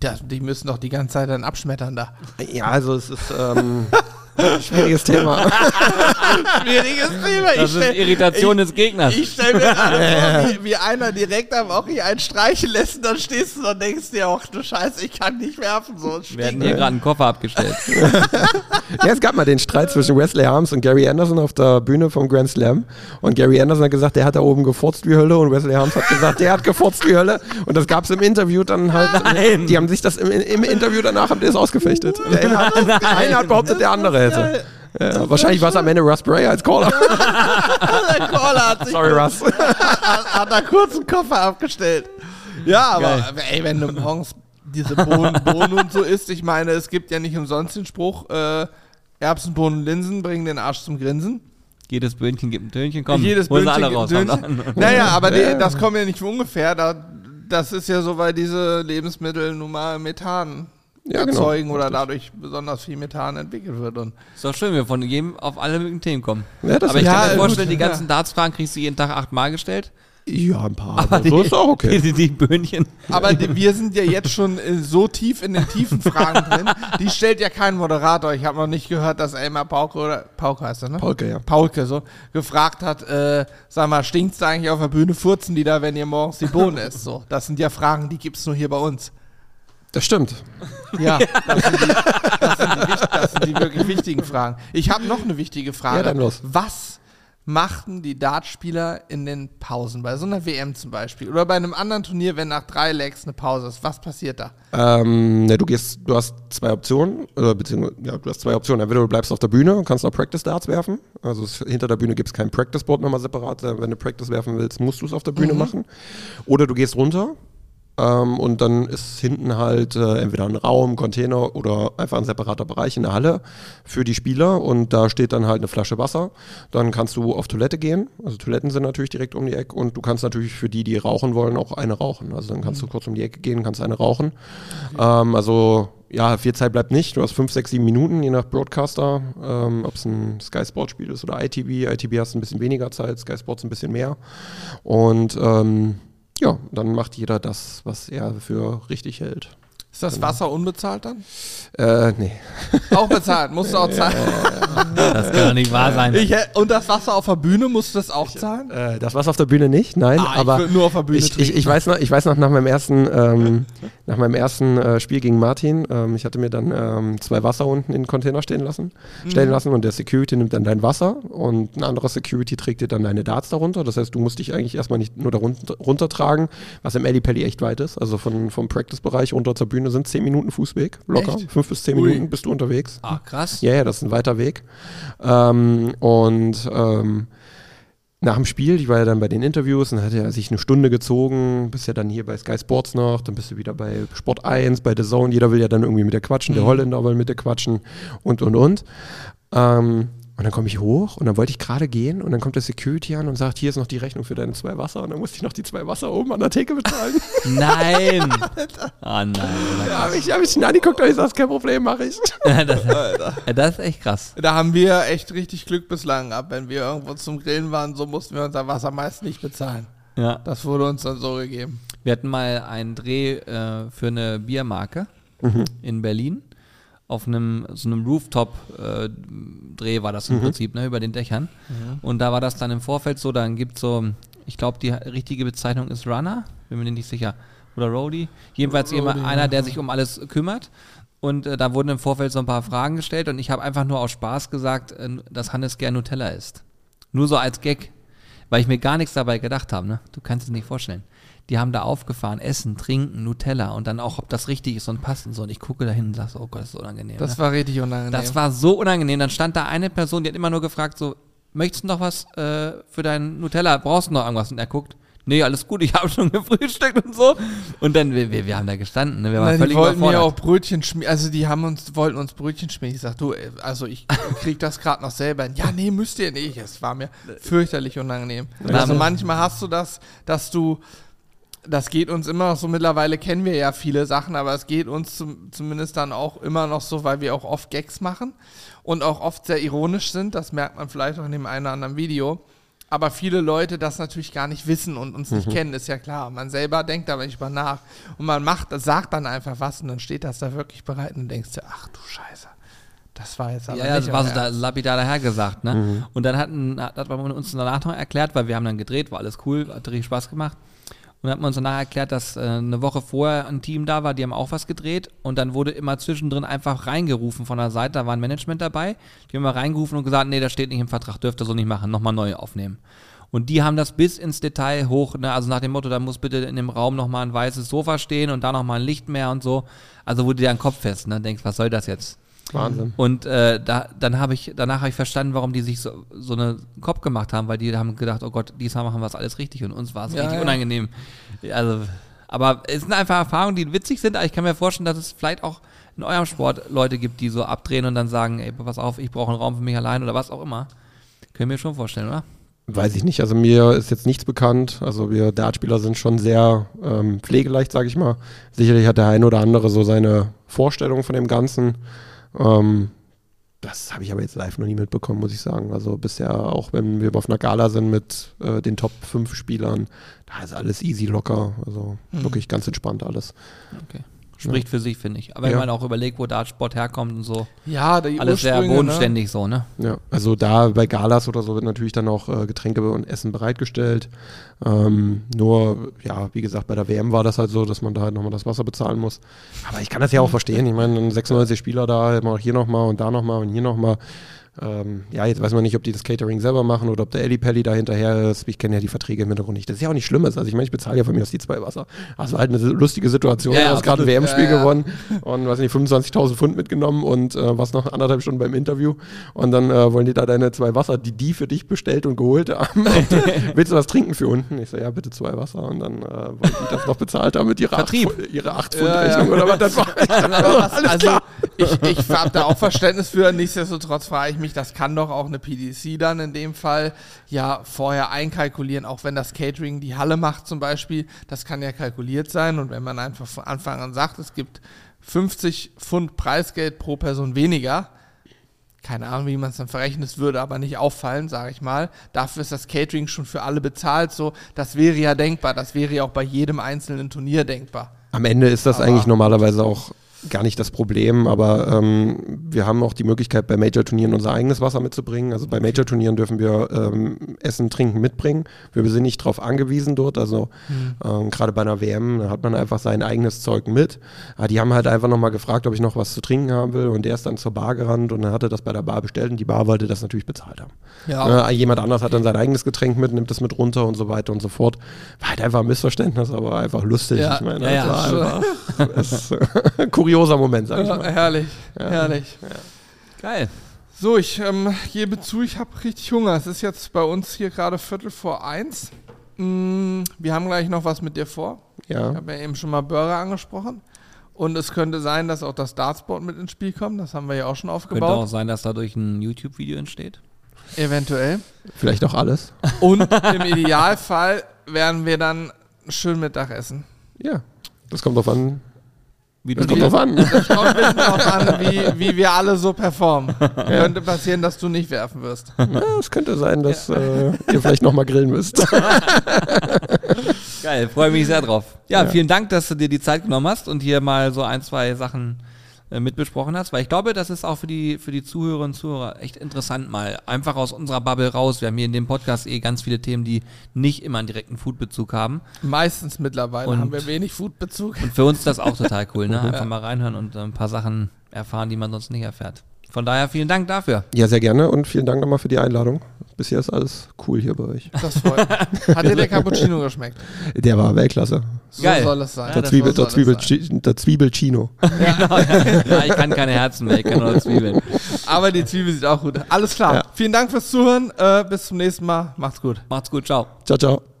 da, die müssen doch die ganze Zeit dann abschmettern da. Ja, also es ist ähm, schwieriges Thema. Schwieriges Thema. Das ist Irritation des Gegners. Ich stelle mir gerade vor, wie, wie einer direkt am Ochi einen streichen lässt und dann stehst du und denkst dir auch, du Scheiße, ich kann nicht werfen. So Wir hatten hier gerade einen Koffer abgestellt. ja, es gab mal den Streit zwischen Wesley Harms und Gary Anderson auf der Bühne vom Grand Slam. Und Gary Anderson hat gesagt, der hat da oben gefurzt wie Hölle. Und Wesley Harms hat gesagt, der hat gefurzt wie Hölle. Und das gab es im Interview dann halt. Nein. Die haben sich das im, im Interview danach haben die das ausgefechtet. Der eine hat behauptet, der andere hätte. Ja, wahrscheinlich war es am Ende Russ Bray als Caller. Der Caller hat sich Sorry, Russ. hat, hat da kurz einen Koffer abgestellt. Ja, aber ey, wenn du morgens diese Bohnen, Bohnen und so isst, ich meine, es gibt ja nicht umsonst den Spruch, äh, Erbsen, Bohnen, Linsen bringen den Arsch zum Grinsen. Jedes Böhnchen gibt ein Tönchen, komm, Jedes hol sie Böhnchen alle gibt raus. ein Tönchen. Naja, aber die, das kommt ja nicht von ungefähr. Da, das ist ja so, weil diese Lebensmittel nun mal Methan Ja, genau. erzeugen oder Richtig. dadurch besonders viel Methan entwickelt wird. Und Ist doch schön, wenn wir von jedem auf alle möglichen Themen kommen. Ja, das aber ich kann mir gut, vorstellen, die ganzen Darts-Fragen kriegst du jeden Tag achtmal gestellt. Ja, ein paar. Aber so ist auch okay. Die, die, die Böhnchen. Aber die, wir sind ja jetzt schon äh, so tief in den tiefen Fragen drin. Die stellt ja kein Moderator. Ich habe noch nicht gehört, dass Elmar Pauke oder Pauke heißt er, ne? Paulke, ja. Paulke so gefragt hat, äh, sag mal, stinkt's da eigentlich auf der Bühne? Furzen die da, wenn ihr morgens die Bohnen esst? So, das sind ja Fragen, die gibt's nur hier bei uns. Das stimmt. Ja, das sind die, das sind die, das sind die wirklich wichtigen Fragen. Ich habe noch eine wichtige Frage. Ja, dann los. Was machten die Dartspieler in den Pausen? Bei so einer WM zum Beispiel oder bei einem anderen Turnier, wenn nach drei Legs eine Pause ist. Was passiert da? Ähm, ne, du gehst, du hast zwei Optionen, oder beziehungsweise, ja, du hast zwei Optionen. Entweder du bleibst auf der Bühne und kannst noch Practice Darts werfen. Also es, hinter der Bühne gibt es kein Practice Board nochmal separat. Äh, Wenn du Practice werfen willst, musst du es auf der Bühne machen. Oder du gehst runter. Ähm, und dann ist hinten halt äh, entweder ein Raum, Container oder einfach ein separater Bereich in der Halle für die Spieler und da steht dann halt eine Flasche Wasser. Dann kannst du auf Toilette gehen. Also Toiletten sind natürlich direkt um die Ecke und du kannst natürlich für die, die rauchen wollen, auch eine rauchen. Also dann kannst du kurz um die Ecke gehen, kannst eine rauchen. Ähm, also ja, viel Zeit bleibt nicht. Du hast fünf, sechs, sieben Minuten, je nach Broadcaster, ähm, ob es ein Sky Sport Spiel ist oder ITV. ITV hast du ein bisschen weniger Zeit, Sky Sports ein bisschen mehr. Und ähm, ja, dann macht jeder das, was er für richtig hält. Ist das Wasser unbezahlt dann? Äh, nee. Auch bezahlt, musst du auch zahlen. Das kann doch nicht wahr sein. Ich, und das Wasser auf der Bühne, musst du das auch zahlen? Äh, das war's auf der Bühne nicht, nein, Ah, ich aber würd nur auf der Bühne ich, ich, trinken. ich weiß noch, ich weiß noch nach meinem ersten, ähm, nach meinem ersten äh, Spiel gegen Martin, ähm, ich hatte mir dann ähm, zwei Wasser unten in den Container stehen lassen, Mhm. stellen lassen und der Security nimmt dann dein Wasser und ein anderer Security trägt dir dann deine Darts darunter. Das heißt, du musst dich eigentlich erstmal nicht nur darunter runtertragen, was im Pelli echt weit ist. Also von, vom Practice-Bereich runter zur Bühne sind 10 Minuten Fußweg, locker. Echt? Fünf bis zehn Ui. Minuten bist du unterwegs. Ah, krass. Ja, ja, das ist ein weiter Weg. Ähm, und ähm, nach dem Spiel, ich war ja dann bei den Interviews und hat er sich eine Stunde gezogen, bist ja dann hier bei Sky Sports noch, dann bist du wieder bei Sport 1, bei The Zone, jeder will ja dann irgendwie mit dir quatschen, der Holländer will mit dir quatschen und und und. Ähm, und dann komme ich hoch und dann wollte ich gerade gehen und dann kommt der Security an und sagt, hier ist noch die Rechnung für deine zwei Wasser und dann musste ich noch die zwei Wasser oben an der Theke bezahlen. Nein. Ah, nein. da habe ich, hab ich ihn angeguckt und ich sag, kein Problem, mache ich. Das, das ist echt krass. Da haben wir echt richtig Glück bislang gehabt. Wenn wir irgendwo zum Grillen waren, so mussten wir unser Wasser meist nicht bezahlen. Ja. Das wurde uns dann so gegeben. Wir hatten mal einen Dreh äh, für eine Biermarke in Berlin. Auf einem so einem Rooftop-Dreh war das im Prinzip, ne, über den Dächern. Und da war das dann im Vorfeld so, dann gibt so, ich glaube, die richtige Bezeichnung ist Runner, bin mir nicht sicher. Oder Roadie. Jedenfalls Roadie, jemand, einer, der sich um alles kümmert. Und äh, da wurden im Vorfeld so ein paar Fragen gestellt und ich habe einfach nur aus Spaß gesagt, äh, dass Hannes gern Nutella isst. Nur so als Gag, weil ich mir gar nichts dabei gedacht habe. Ne? Du kannst es nicht vorstellen. Die haben da aufgefahren, Essen, Trinken, Nutella und dann auch, ob das richtig ist und passt und so. Und ich gucke da hin und sage so, oh Gott, das ist unangenehm. Das ne? war richtig unangenehm. das war so unangenehm. Dann stand da eine Person, die hat immer nur gefragt so, möchtest du noch was äh, für dein Nutella? Brauchst du noch irgendwas? Und er guckt, nee, alles gut, ich habe schon gefrühstückt und so. Und dann, wir, wir, wir haben da gestanden, ne? wir waren Nein, die völlig wollten mir auch Brötchen schmieren. Also die haben uns, wollten uns Brötchen schmieren. Ich sag, du, ey, also ich krieg das gerade noch selber. hin. Ja, nee, müsst ihr nicht. Es war mir fürchterlich unangenehm. Also manchmal hast du das, dass du, das geht uns immer noch so, mittlerweile kennen wir ja viele Sachen, aber es geht uns zum, zumindest dann auch immer noch so, weil wir auch oft Gags machen und auch oft sehr ironisch sind. Das merkt man vielleicht auch in dem einen oder anderen Video. Aber viele Leute das natürlich gar nicht wissen und uns nicht kennen, ist ja klar. Man selber denkt aber nicht mal nach. Und man macht, sagt dann einfach was und dann steht das da wirklich bereit und dann denkst du, ach du Scheiße. Das war jetzt aber Ja, ja, nicht das war so da, lapidar dahergesagt, ne? Und dann hatten, hat, hat man uns danach noch erklärt, weil wir haben dann gedreht, war alles cool, hat richtig Spaß gemacht. Und hat man uns danach erklärt, dass äh, eine Woche vorher ein Team da war, die haben auch was gedreht und dann wurde immer zwischendrin einfach reingerufen von der Seite, da war ein Management dabei, die haben mal reingerufen und gesagt, nee, das steht nicht im Vertrag, dürft ihr so nicht machen, nochmal neu aufnehmen. Und die haben das bis ins Detail hoch, ne, also nach dem Motto, da muss bitte in dem Raum nochmal ein weißes Sofa stehen und da nochmal ein Licht mehr und so. Also wurde dir ein Kopf fest, ne, denkst, was soll das jetzt? Wahnsinn. Und äh, da, dann habe ich, danach habe ich verstanden, warum die sich so, so eine Kopf gemacht haben, weil die haben gedacht, oh Gott, diesmal machen wir es alles richtig und uns war es Ja, richtig ja. unangenehm. Also, aber es sind einfach Erfahrungen, die witzig sind, aber ich kann mir vorstellen, dass es vielleicht auch in eurem Sport Leute gibt, die so abdrehen und dann sagen, ey, pass auf, ich brauche einen Raum für mich allein oder was auch immer. Können wir schon vorstellen, oder? Weiß ich nicht. Also mir ist jetzt nichts bekannt. Also wir Dartspieler sind schon sehr ähm, pflegeleicht, sage ich mal. Sicherlich hat der eine oder andere so seine Vorstellung von dem Ganzen. Ähm, das habe ich aber jetzt live noch nie mitbekommen, muss ich sagen. Also bisher, auch wenn wir auf einer Gala sind mit äh, den Top 5 Spielern, da ist alles easy locker. Also Mhm. wirklich ganz entspannt alles. Okay. Spricht für sich, finde ich. Aber wenn Ja. man auch überlegt, wo Dartsport herkommt und so, Ja, alles sehr Ursprünge, bodenständig so, ne? Ja, also da bei Galas oder so wird natürlich dann auch äh, Getränke und Essen bereitgestellt. Ähm, nur, ja, wie gesagt, bei der WM war das halt so, dass man da halt nochmal das Wasser bezahlen muss. Aber ich kann das ja auch verstehen. Ich meine, 96 Spieler da, immer hier nochmal und da nochmal und hier nochmal. Ähm, ja, jetzt weiß man nicht, ob die das Catering selber machen oder ob der Eli Pelli da hinterher ist. Ich kenne ja die Verträge im Hintergrund nicht. Das ist ja auch nicht Schlimmes. Also ich meine, ich bezahle ja von mir aus die zwei Wasser. Also halt eine lustige Situation. Ja, du hast gerade ein. WM-Spiel Ja, gewonnen und weiß nicht, 25.000 Pfund mitgenommen und äh, warst noch anderthalb Stunden beim Interview und dann äh, wollen die da deine zwei Wasser, die die für dich bestellt und geholt haben. Willst du was trinken für unten? Ich so, ja, bitte zwei Wasser und dann äh, wollen die das noch bezahlt haben mit ihrer Vertrieb. 8 Pfund- ihre acht Ja, Pfund ja. Rechnung oder was das war. Was, also ich, ich habe da auch Verständnis für, nichtsdestotrotz frage ich mich, das kann doch auch eine PDC dann in dem Fall ja vorher einkalkulieren, auch wenn das Catering die Halle macht zum Beispiel, das kann ja kalkuliert sein und wenn man einfach von Anfang an sagt, es gibt 50 Pfund Preisgeld pro Person weniger, keine Ahnung, wie man es dann verrechnet, es würde aber nicht auffallen, sage ich mal. Dafür ist das Catering schon für alle bezahlt, so, das wäre ja denkbar, das wäre ja auch bei jedem einzelnen Turnier denkbar. Am Ende ist das Aber- eigentlich normalerweise auch gar nicht das Problem, aber ähm, wir haben auch die Möglichkeit, bei Major-Turnieren unser eigenes Wasser mitzubringen. Also bei Major-Turnieren dürfen wir ähm, Essen, Trinken mitbringen. Wir sind nicht darauf angewiesen dort. Also ähm, gerade bei einer WM da hat man einfach sein eigenes Zeug mit. Aber die haben halt einfach nochmal gefragt, ob ich noch was zu trinken haben will und der ist dann zur Bar gerannt und dann hat er das bei der Bar bestellt und die Bar wollte das natürlich bezahlt haben. Ja, Äh, jemand anders hat dann sein eigenes Getränk mit, nimmt es mit runter und so weiter und so fort. War halt einfach ein Missverständnis, aber einfach lustig. Ja, ich meine, ja, ja, das war einfach das ist ein kurioser Moment, sag ich Ja, mal. herrlich, herrlich. Geil. So, ich ähm, gebe zu, ich habe richtig Hunger. Es ist jetzt bei uns hier gerade Viertel vor eins. Mm, wir haben gleich noch was mit dir vor. Ich Ja. habe ja eben schon mal Burger angesprochen. Und es könnte sein, dass auch das Dartsport mit ins Spiel kommt. Das haben wir ja auch schon Könnte aufgebaut. auch sein, dass dadurch ein YouTube-Video entsteht. Eventuell. Vielleicht auch alles. Und im Idealfall werden wir dann schön Mittagessen. Ja. Das kommt drauf an. Wie Das du kommt drauf an. Das kommt ein bisschen drauf an, wie, wie wir alle so performen. Könnte passieren, dass du nicht werfen wirst. Ja, es könnte sein, dass äh, ihr vielleicht nochmal grillen müsst. Geil, freue mich sehr drauf. Ja, Ja. vielen Dank, dass du dir die Zeit genommen hast und hier mal so ein, zwei Sachen äh, mitbesprochen hast, weil ich glaube, das ist auch für die, für die Zuhörerinnen und Zuhörer echt interessant, mal einfach aus unserer Bubble raus. Wir haben hier in dem Podcast eh ganz viele Themen, die nicht immer einen direkten Foodbezug haben. Meistens mittlerweile Und- haben wir wenig Foodbezug. Und für uns ist das auch total cool, ne? Einfach mal reinhören und äh, ein paar Sachen erfahren, die man sonst nicht erfährt. Von daher vielen Dank dafür. Ja, sehr gerne und vielen Dank nochmal für die Einladung. Bisher ist alles cool hier bei euch. Das freut mich. Hat dir der Cappuccino geschmeckt? Der war Weltklasse. So Geil. soll es sein. Ja, Der, das Zwiebel, so der, Zwiebel, sein. Der Zwiebelchino. Ja, ich kann keine Herzen mehr, ich kann nur Zwiebeln. Aber die Zwiebel sieht auch gut. Alles klar. Ja. Vielen Dank fürs Zuhören. Äh, bis zum nächsten Mal. Macht's gut. Macht's gut, ciao. Ciao, ciao.